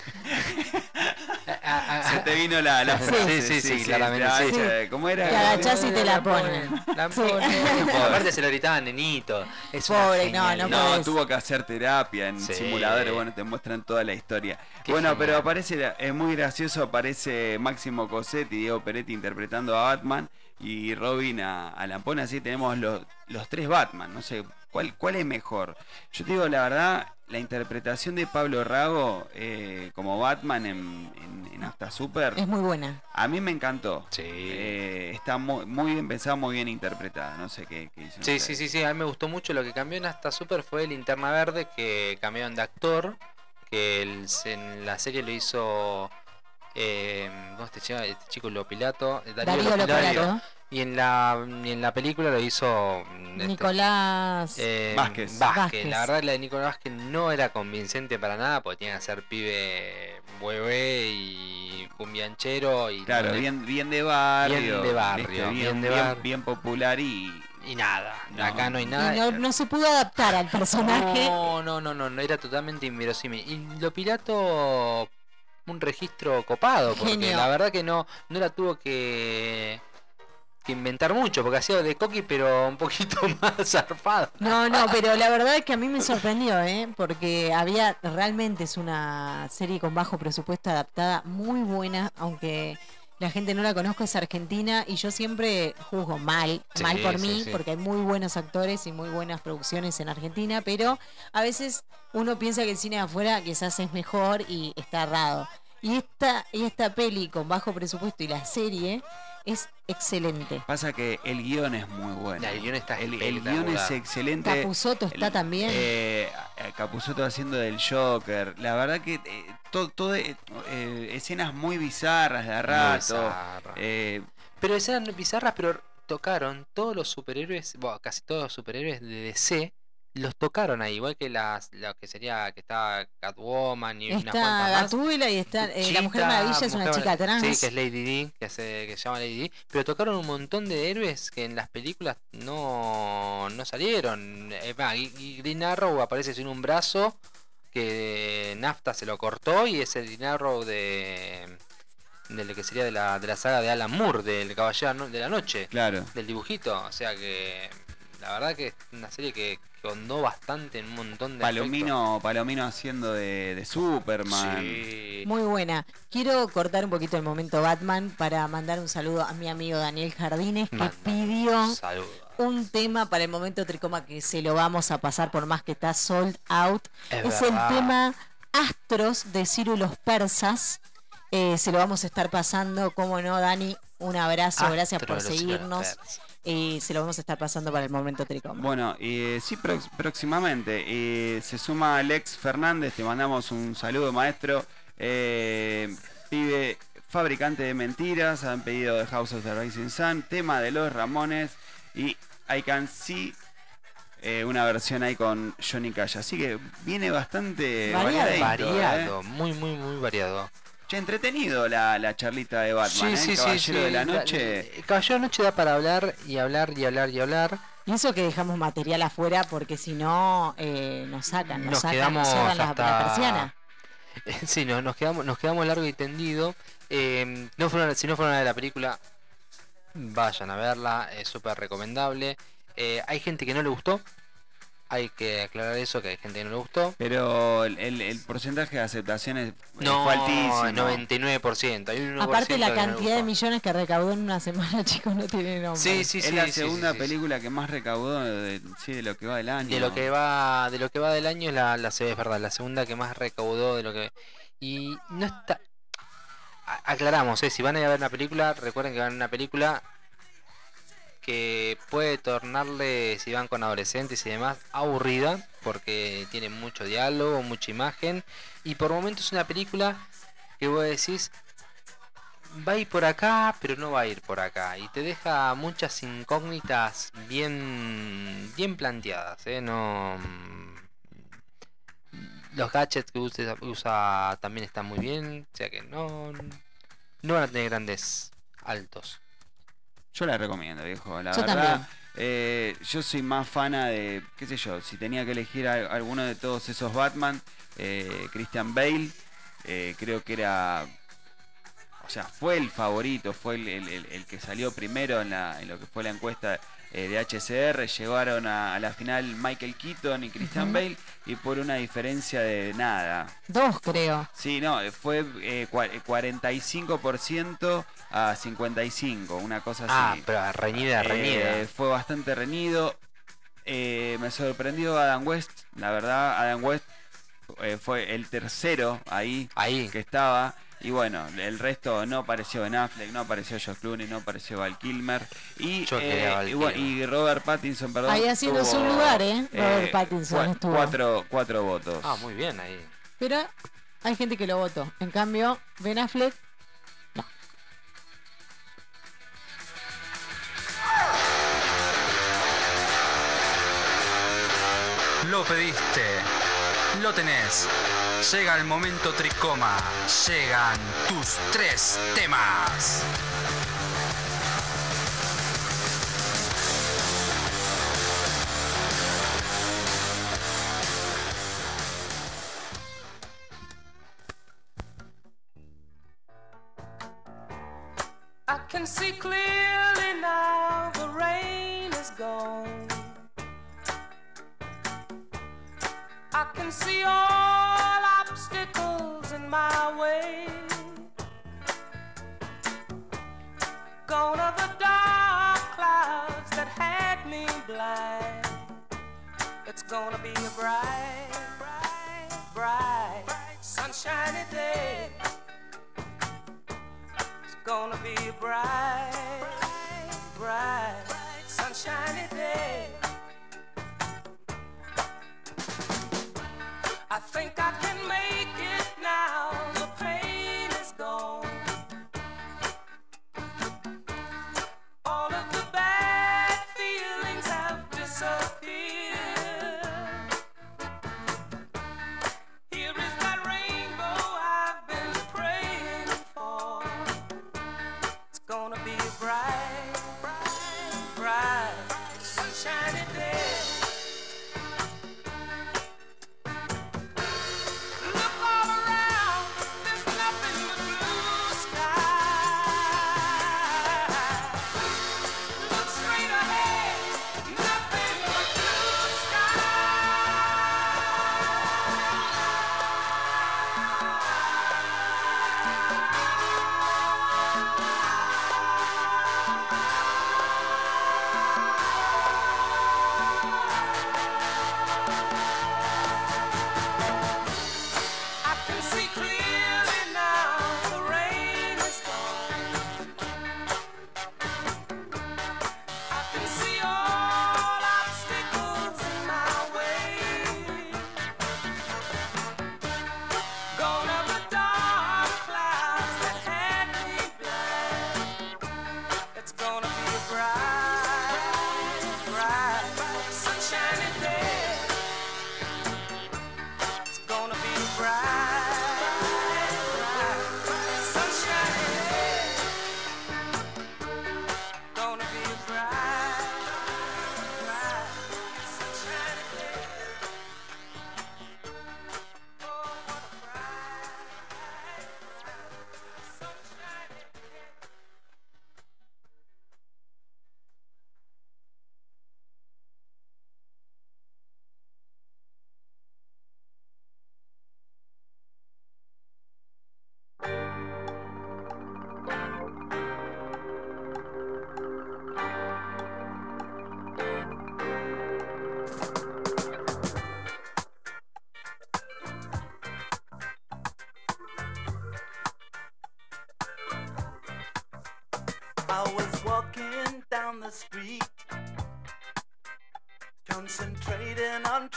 se te vino la, la Sí, frase. sí, sí, claramente, la- sí. eh, ¿Cómo era? Te agachás y te la ponen. La Sí. ponen. <laughs> Aparte se lo gritaban nenito. Es Pobre, no, no. No, podés. tuvo que hacer terapia en Sí. simuladores, bueno, te muestran toda la historia. Qué bueno, genial. pero aparece, es muy gracioso, aparece Máximo Cosetti y Diego Peretti interpretando a Batman y Robin a, a Lampone, así tenemos los, los tres Batman, no sé, ¿cuál, ¿cuál es mejor? Yo te digo la verdad, la interpretación de Pablo Rago eh, como Batman en, en, en Hasta Super, Es muy buena. a mí me encantó. Sí. Eh, está muy, muy bien pensada, muy bien interpretada, no sé qué, qué dicen Sí, sí, sí, sí, a mí me gustó mucho. Lo que cambió en Hasta Super fue Linterna Verde, que cambiaron de actor, que el- en la serie lo hizo... Eh, ¿Cómo este chico, este chico Lopilato? Eh, Darío Lopilato. Y en la, y en la película lo hizo... mm, este, Nicolás. eh, Vázquez. Vázquez. La verdad la de Nicolás Vázquez no era convincente para nada, porque tenía que ser pibe hueve y cumbianchero y Claro, le- bien, bien de barrio. Bien de barrio, bien bien, de bien- barrio. bien popular y. y nada. No. Acá no hay Y nada. no, no se pudo adaptar al <laughs> personaje. No, no, no, no, no, era totalmente inverosímil. Y lo Pilato, un registro copado, porque Genio. la verdad que no, no la tuvo que, que inventar mucho, porque hacía de coqui, pero un poquito <laughs> más zarpado. No, no, pero la verdad es que a mí me sorprendió, ¿eh? Porque había, realmente es una serie con bajo presupuesto adaptada muy buena, aunque la gente no la conozca, es argentina y yo siempre juzgo mal, Sí, mal por sí, mí, sí. porque hay muy buenos actores y muy buenas producciones en Argentina, pero a veces uno piensa que el cine de afuera quizás es mejor y está errado. Y esta, y esta peli con bajo presupuesto y la serie es excelente. Pasa que el guion es muy bueno. El guion está el, el guion espectacular. es excelente. Capusotto está El- también. Eh, Capuzotto haciendo del Joker. La verdad que eh, todo, todo, eh, eh, escenas muy bizarras de a rato. bizarra. Eh, Pero escenas bizarras, pero tocaron todos los superhéroes, bueno, casi todos los superhéroes de DC, los tocaron ahí, igual que las, lo que sería que está Catwoman y unas Está cuantas más. Gatúbela y está eh, la Mujer Maravilla es una Mujer chica trans. Sí, que es Lady D, que, hace, que se llama Lady D. Pero tocaron un montón de héroes que en las películas no, no salieron. Es más, y- y Green Arrow aparece sin un brazo que Nafta se lo cortó y es el Arrow de, de lo que sería de la, de la saga de Alan Moore, del Caballero de la Noche, claro. del dibujito. O sea que la verdad que es una serie que, que hondó bastante en un montón de Palomino, Palomino haciendo de. Superman. Sí. Muy buena. Quiero cortar un poquito el momento Batman para mandar un saludo a mi amigo Daniel Jardines que Manda pidió Saludos. Un tema para el momento tricoma que se lo vamos a pasar por más que está sold out. Es el tema Astros de Ciro y los Persas. Eh, se lo vamos a estar pasando, como no, Dani, un abrazo, gracias por seguirnos. Y se lo vamos a estar pasando para el momento tricoma. Bueno, eh, sí, próximamente. eh, se suma Alex Fernández, te mandamos un saludo, maestro. Eh, pibe fabricante de mentiras, han pedido de House of the Rising Sun, tema de los Ramones y I Can See, eh, una versión ahí con Johnny Cash. Así que viene bastante Variado. variadito, ¿eh? Variado, muy, muy, muy variado. Che, entretenido la, la charlita de Batman, ¿eh? Caballero de la Noche. Caballero de la Noche da para hablar y hablar y hablar y hablar. Y eso que dejamos material afuera porque si no eh, nos sacan, nos, Nos sacan, quedamos nos la, hasta- la persiana. <laughs> sí, no, nos quedamos, nos quedamos largo y tendido. Eh, no fueron, si no fueron a la película, vayan a verla, es súper recomendable. Eh, hay gente que no le gustó. Hay que aclarar eso, que hay gente que no le gustó. Pero el, el- el porcentaje de aceptación es, No, fue altísimo. 99%. Hay un 1% Aparte la que no cantidad de millones que recaudó en una semana, <laughs> chicos, no tiene nombre. Sí, sí, es sí. la sí, segunda sí, sí. película que más recaudó de, sí, de lo que va del año. De lo que va, de lo que va del año es la, la es verdad, la segunda que más recaudó de lo que y no está aclaramos, eh, si van a ir a ver una película, recuerden que van a una película que puede tornarle, si van con adolescentes y demás, aburrida. porque tiene mucho diálogo, mucha imagen y por momentos es una película que vos decís va a ir por acá, pero no va a ir por acá y te deja muchas incógnitas bien bien planteadas, ¿eh? No los gadgets que usa, usa también están muy bien, o sea que no no van a tener grandes altos. Yo la recomiendo, viejo. La Yo verdad, también. eh, yo soy más fana de, qué sé yo, si tenía que elegir a- alguno de todos esos Batman, eh, Christian Bale, eh, creo que era, o sea, fue el favorito, fue el, el- el- el que salió primero en, la, en lo que fue la encuesta eh, de HCR. Llegaron a, a la final Michael Keaton y Christian. Bale y por una diferencia de nada. Dos, creo. Sí, no, eh, fue eh, cua- eh, 45% a 55, una cosa así. Ah, pero reñida, reñida. Eh, fue bastante reñido. Eh, me sorprendió Adam West, la verdad, Adam West eh, fue el tercero ahí Ahí. que estaba. Y bueno, el resto no apareció Ben Affleck, no apareció Josh Clooney, no apareció Val Kilmer. Y, eh, Val y bu- Kilmer. y Robert Pattinson, perdón. Ahí haciendo su lugar, ¿eh? Robert Pattinson cua- estuvo. Cuatro, cuatro votos. Ah, muy bien ahí. Pero hay gente que lo votó. En cambio, Ben Affleck, Lo pediste. Lo tenés. Llega el momento tricoma. Llegan tus tres temas. See all obstacles in my way. Gone are the dark clouds that had me blind. It's gonna be a bright, bright, bright, sunshiny day. It's gonna be a bright, bright, sunshiny day.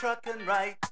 truck and ride.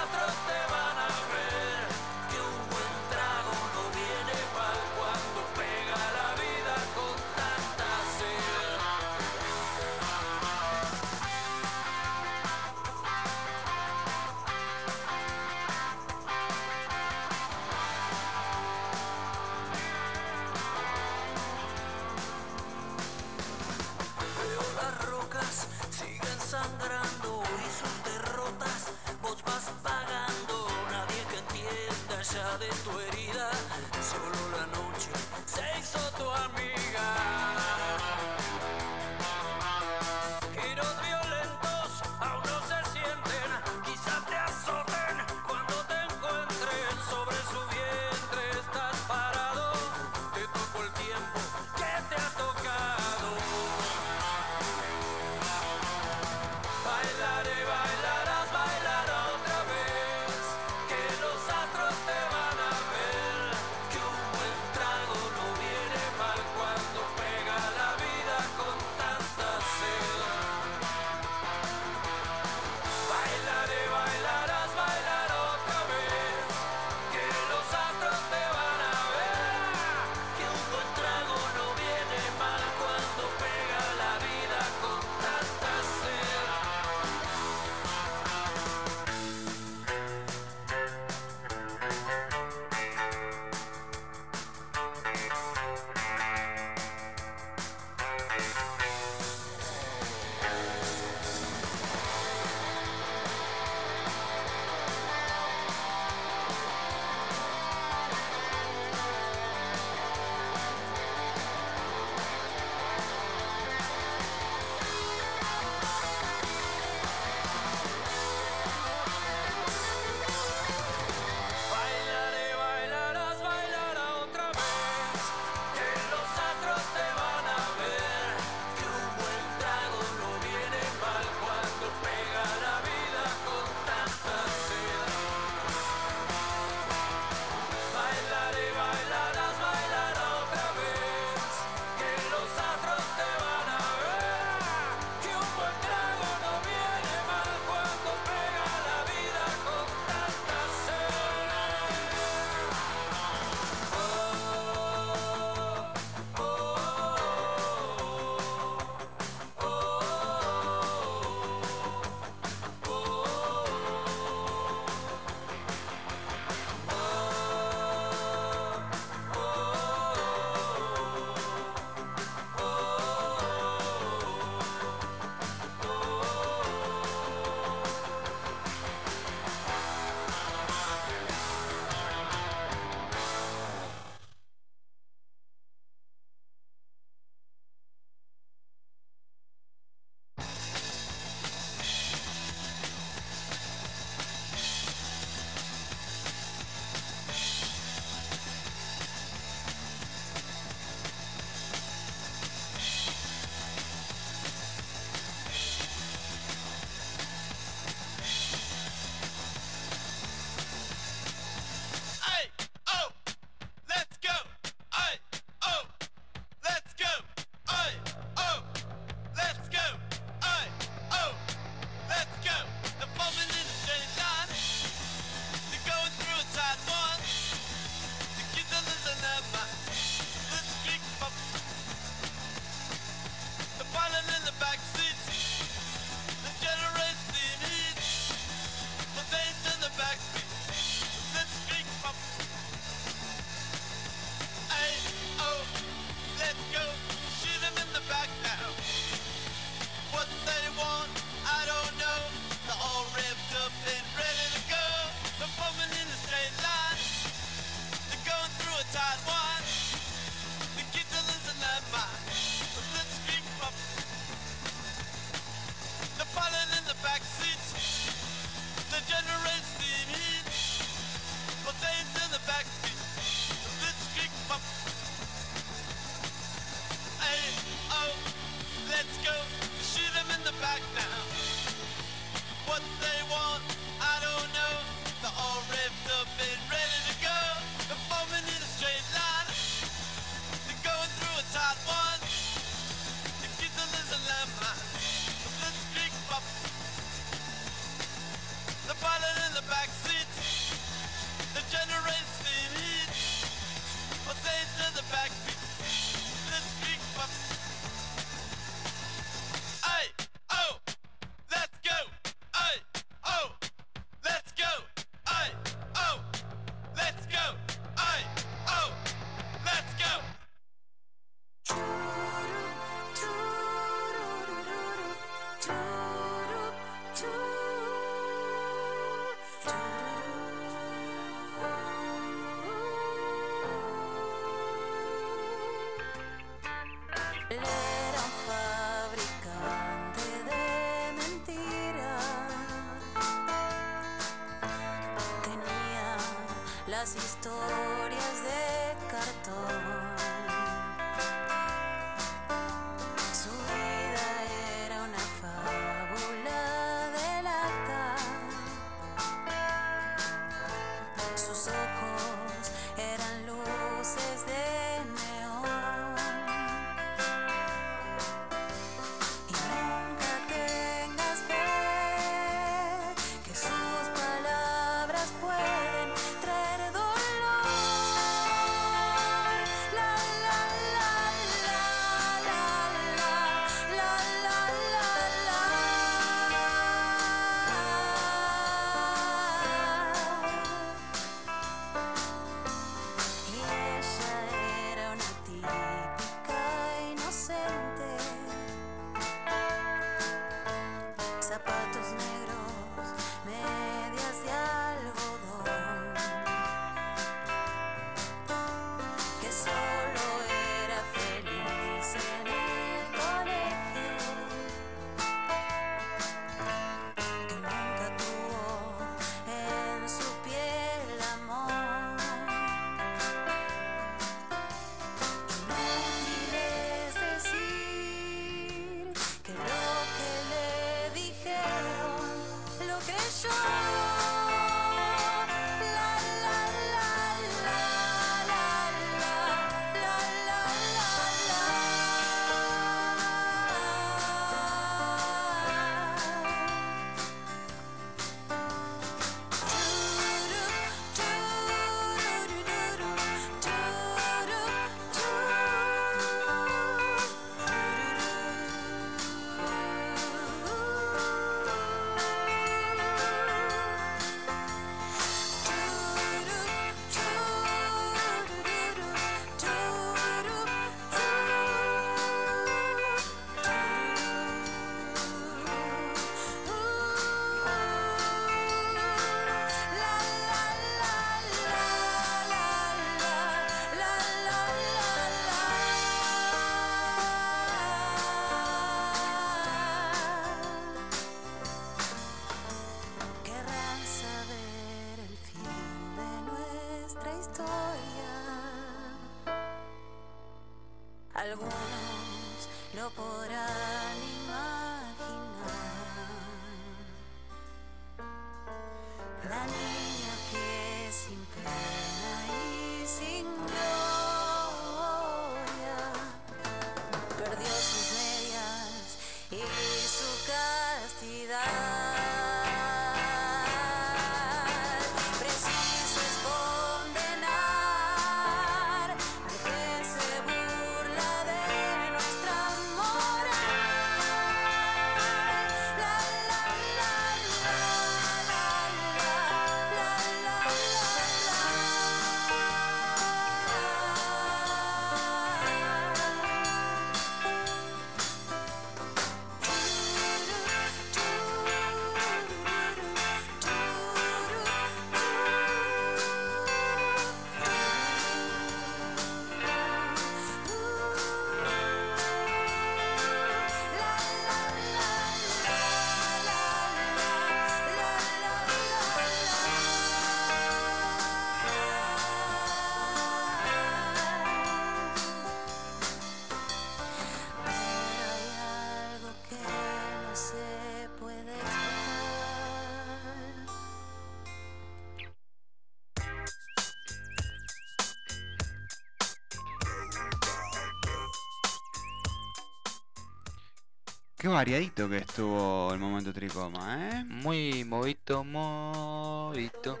Variadito que estuvo el momento tricoma, ¿eh? Muy movito, movito.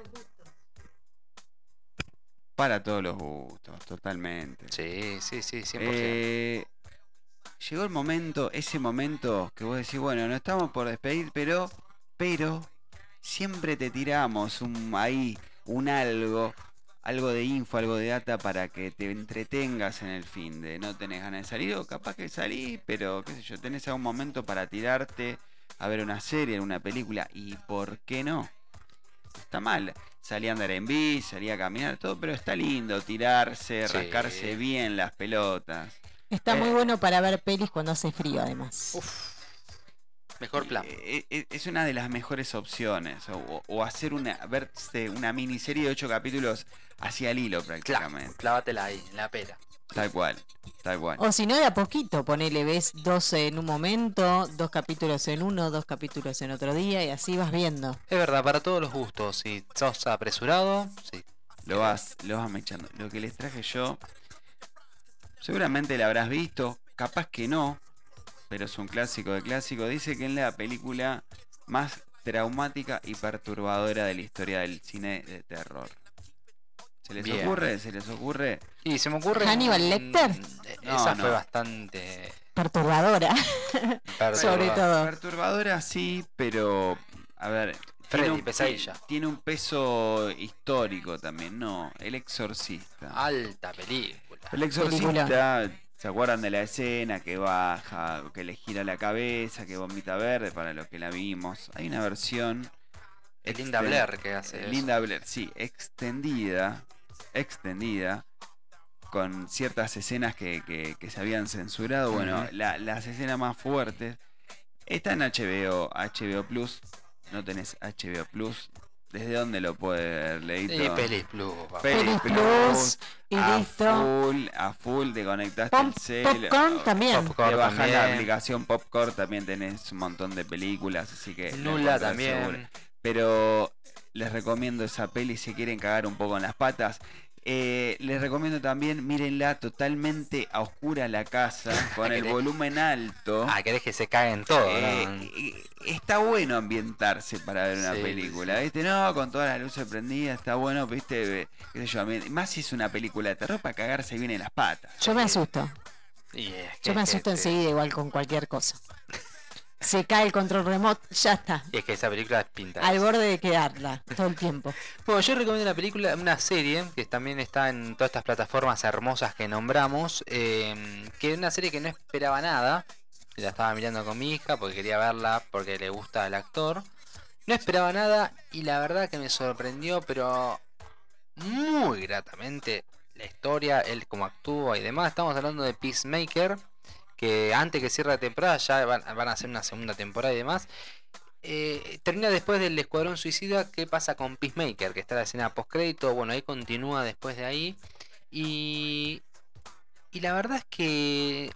Para todos los gustos, totalmente. Sí, sí, sí, 100%. Eh, llegó el momento, ese momento que vos decís, bueno, no estamos por despedir, pero, pero, siempre te tiramos un ahí, un algo, algo de info, algo de data para que te entretengas en el fin de no tenés ganas de salir, o capaz que salís, pero qué sé yo, tenés algún momento para tirarte a ver una serie, una película, y por qué no. Está mal. Salí a andar en bici, salí a caminar, todo, pero está lindo tirarse, Sí. rascarse bien las pelotas. Está muy Eh. bueno para ver pelis cuando hace frío, además. Uf. Mejor plan. Eh, eh, Es una de las mejores opciones. O, o hacer una, verse una miniserie de ocho capítulos hacia el hilo Cla- prácticamente. clávatela ahí, en la pera. Tal cual, tal cual. O si no, de a poquito, ponele, ves dos en un momento, dos capítulos en uno, dos capítulos en otro día, y así vas viendo. Es verdad, para todos los gustos. Si sos apresurado, sí. Lo vas, lo vas mechando. Lo que les traje yo, seguramente la habrás visto, capaz que no, pero es un clásico de clásico. Dice que es la película más traumática y perturbadora de la historia del cine de terror. ¿Se les Bien. ocurre? ¿Se les ocurre? Y se me ocurre. ¿Hannibal Lecter? No, Esa no. fue bastante. Perturbadora. Sobre perturbadora. todo. Perturbadora sí, pero a ver. Freddy, tiene un, pesadilla. Tiene un peso histórico también, no. El exorcista. Alta película. El exorcista, ¿se acuerdan de la escena que baja, que le gira la cabeza, que vomita verde para los que la vimos? Hay una versión. Es Linda Blair que hace eso. Linda Blair, sí, extendida, extendida, con ciertas escenas que, que- que se habían censurado. Bueno, la- las escenas más fuertes está en HBO, HBO Plus. No tenés HBO Plus. ¿Desde dónde lo puede ver, Leito? Y Pelis Plus, papá. Pelis Plus, Plus, y a listo. full, a full, te conectaste Pop- el cel, popcorn también. Popcorn te bajás la aplicación Popcorn, también tenés un montón de películas, así que... la Nula encontrás seguro. también. Pero les recomiendo esa peli si quieren cagar un poco en las patas. Eh, les recomiendo también, mírenla totalmente a oscura la casa, <laughs> con el volumen alto. Ah, querés que se caguen todo, Eh, ¿no? eh, está bueno ambientarse para ver una Sí, película, sí. ¿viste? No, con todas las luces prendidas, está bueno, ¿viste? Qué sé yo, más si es una película de terror para cagarse bien en las patas. Yo me asusto. Yo me asusto enseguida igual con cualquier cosa. Se cae el control remoto, ya está. Es que esa película es pinta. Al borde de quedarla todo el tiempo. Bueno, yo recomiendo una película, una serie que también está en todas estas plataformas hermosas que nombramos, eh, que es una serie que no esperaba nada. La estaba mirando con mi hija porque quería verla porque le gusta el actor. No esperaba nada y la verdad que me sorprendió, pero muy gratamente la historia, él como actúa y demás. Estamos hablando de Peacemaker, que antes que cierre la temporada ya van, van a hacer una segunda temporada y demás. Eh, termina después del Escuadrón Suicida. ¿Qué pasa con Peacemaker? Que está la escena post crédito. Bueno, ahí continúa después de ahí. Y, y la verdad es que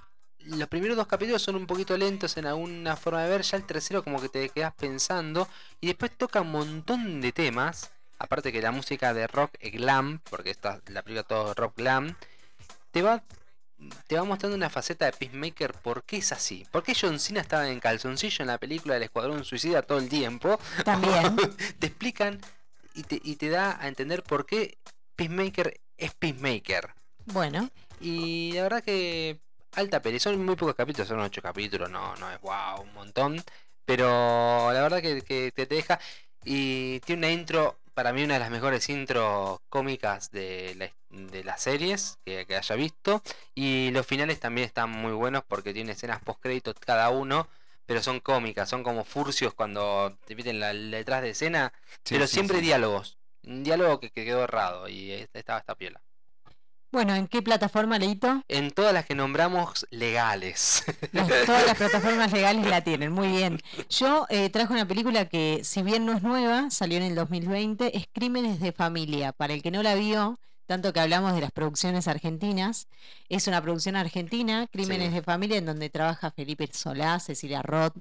los primeros dos capítulos son un poquito lentos en alguna forma de ver. Ya el tercero, como que te quedas pensando. Y después toca un montón de temas. Aparte que la música de rock glam, porque esta la película todo rock glam, te va te va mostrando una faceta de Peacemaker por qué es así. ¿Por qué John Cena estaba en calzoncillo en la película del Escuadrón Suicida todo el tiempo? También. <laughs> te explican y te, y te da a entender por qué Peacemaker es Peacemaker. Bueno, Y la verdad que alta peli, son muy pocos capítulos, son ocho capítulos, no, no es wow, un montón. Pero la verdad que, te deja. Y tiene una intro, para mí una de las mejores intros cómicas de, la- de las series que, que haya visto. Y los finales también están muy buenos porque tiene escenas post créditos cada uno. Pero son cómicas, son como furcios cuando te meten la, la detrás de escena. Sí, pero sí, siempre sí. diálogos. Un diálogo que, que quedó errado y eh, estaba esta piola. Bueno, ¿en qué plataforma, Leito? En todas las que nombramos legales. Todas las plataformas legales la tienen, muy bien. Yo eh, traje una película que, si bien no es nueva, salió en el 2020, es Crímenes de Familia. Para el que no la vio, tanto que hablamos de las producciones argentinas, es una producción argentina, Crímenes Sí. de Familia, en donde trabaja Felipe Solá, Cecilia Roth,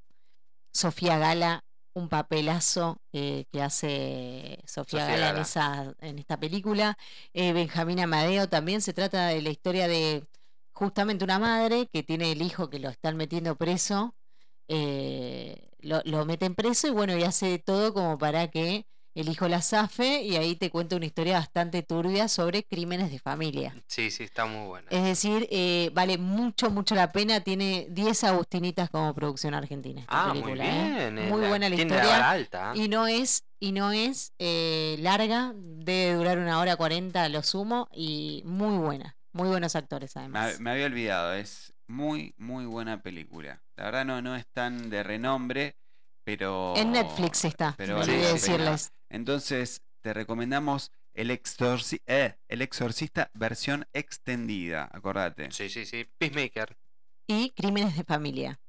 Sofía Gala, un papelazo eh, que hace Sofía, Sofía Gala, en, esa, en esta película. Eh, Benjamín Amadeo también se trata de la historia de justamente una madre que tiene el hijo que lo están metiendo preso eh, lo, lo meten preso y bueno, y hace todo como para que el hijo la zafe y ahí te cuenta una historia bastante turbia sobre crímenes de familia. Sí, sí, está muy buena. Es decir, eh, vale mucho, mucho la pena. Tiene 10 Agustinitas como producción argentina. Esta ah, muy película, ¿eh? bien. eh, Muy la- buena la tiene la historia. alta. Y no es, y no es eh, larga, debe durar una hora 40 a lo sumo y muy buena. Muy buenos actores además. me había olvidado, es muy, muy buena película. La verdad no, no es tan de renombre, pero... En Netflix está, pero vale decirles. Entonces, te recomendamos el, exorci- eh, el Exorcista versión extendida, acordate. Sí, sí, sí. Peacemaker. Y Crímenes de Familia.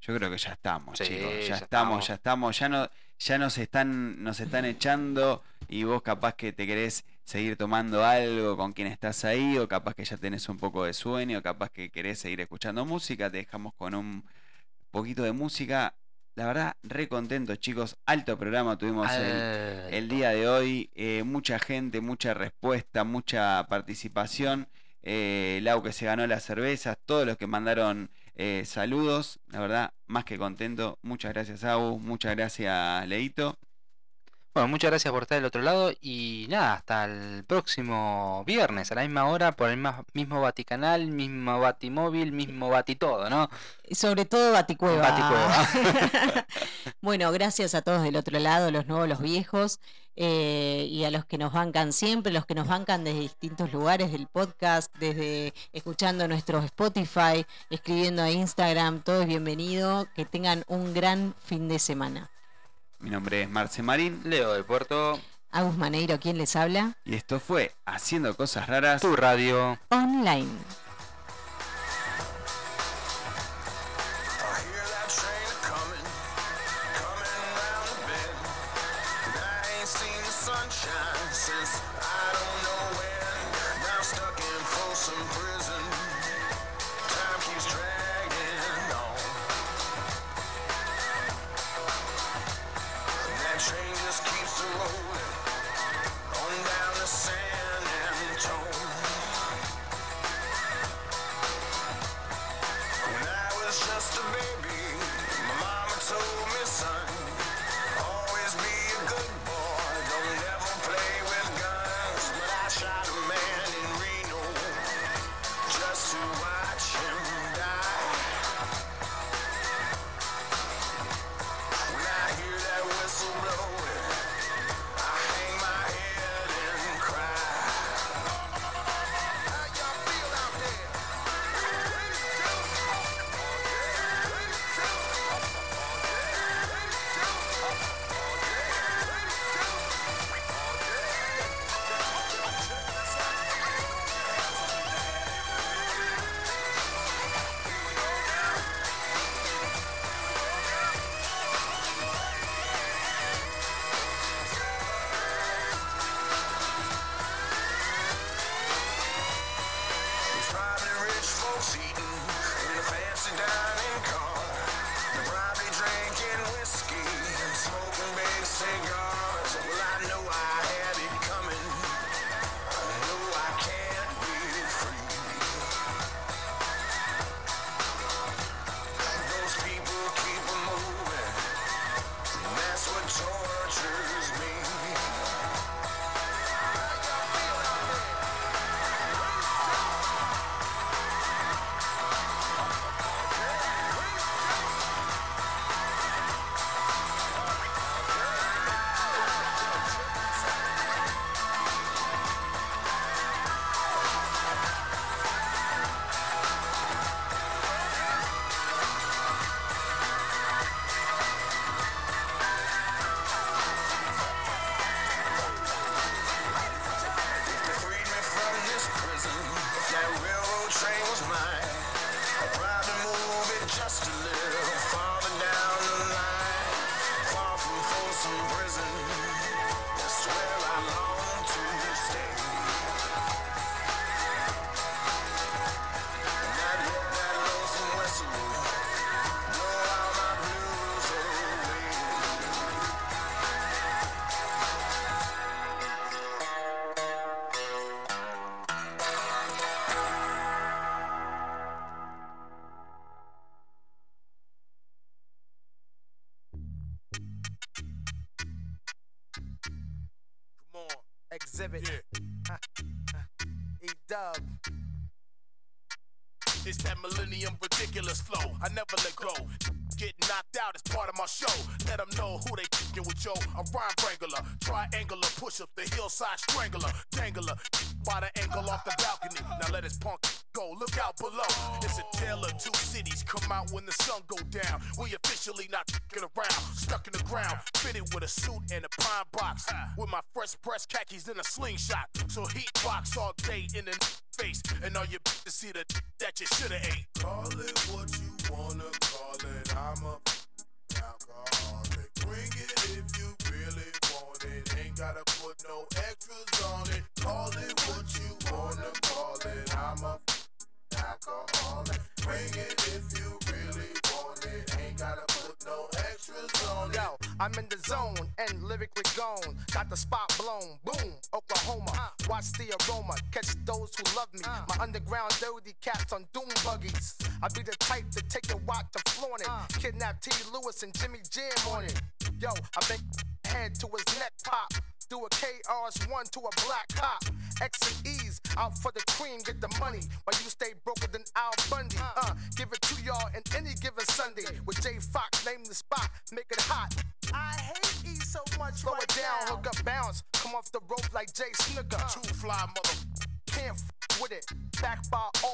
Yo creo que ya estamos, Sí, chicos. Ya, ya estamos, estamos. ya estamos. Ya no, ya nos están, nos están echando y vos capaz que te querés seguir tomando algo con quien estás ahí, o capaz que ya tenés un poco de sueño, capaz que querés seguir escuchando música, te dejamos con un poquito de música. La verdad, re contentos, chicos. Alto programa tuvimos el, el día de hoy. eh, mucha gente, mucha respuesta, mucha participación. Eh, Lau que se ganó las cervezas, todos los que mandaron eh, saludos. La verdad, más que contento. Muchas gracias, Au. Muchas gracias, Leito. Bueno, muchas gracias por estar del otro lado y nada, hasta el próximo viernes a la misma hora por el ma- mismo Vaticanal, mismo Batimóvil, mismo Batitodo, ¿no? Y Sobre todo Baticueva. Baticueva. <laughs> <laughs> bueno, gracias a todos del otro lado, los nuevos, los viejos, eh, y a los que nos bancan siempre, los que nos bancan desde distintos lugares del podcast, desde escuchando nuestro Spotify, escribiendo a Instagram, todo es bienvenido. Que tengan un gran fin de semana. Mi nombre es Marce Marín Leo de Puerto, Agus Maneiro, ¿quién les habla? y esto fue Haciendo Cosas Raras. tu radio. Online. Triangular, push up the hillside strangler, dangler, by the angle off the balcony. Now let his punk go. Look out below. It's a tale of two cities. Come out when the sun go down. We officially not fing around. Stuck in the ground, fitted with a suit and a pine box. With my fresh press khakis and a slingshot. So heat box all day in the face. And all you to see the that you shoulda ate. Call it what you wanna call it. I'm a alcoholic. Bring it if you really want it. Ain't gotta put no extras on it. Call it what you wanna call it. I'm a alcoholic. Bring it if you really want it. Ain't gotta put no on. Yo, I'm in the zone and lyrically gone. Got the spot blown. Boom, Oklahoma. Watch the aroma. Catch those who love me. My underground dirty cats on doom buggies. I be the type to take a walk to flaunt it. Uh. Kidnap T. Lewis and Jimmy Jam on it. Yo, I make head to his neck pop. Do a KRS1 to a black cop. X and E's out for the cream, get the money. While you stay broker than Al Bundy. Uh, give it to y'all in any given Sunday. With J Fox, name the spot, make it hot. I hate E so much. Slow it down, hook up, bounce. Come off the rope like Jay Snooker. Two fly mother. Can't f with it. Back by all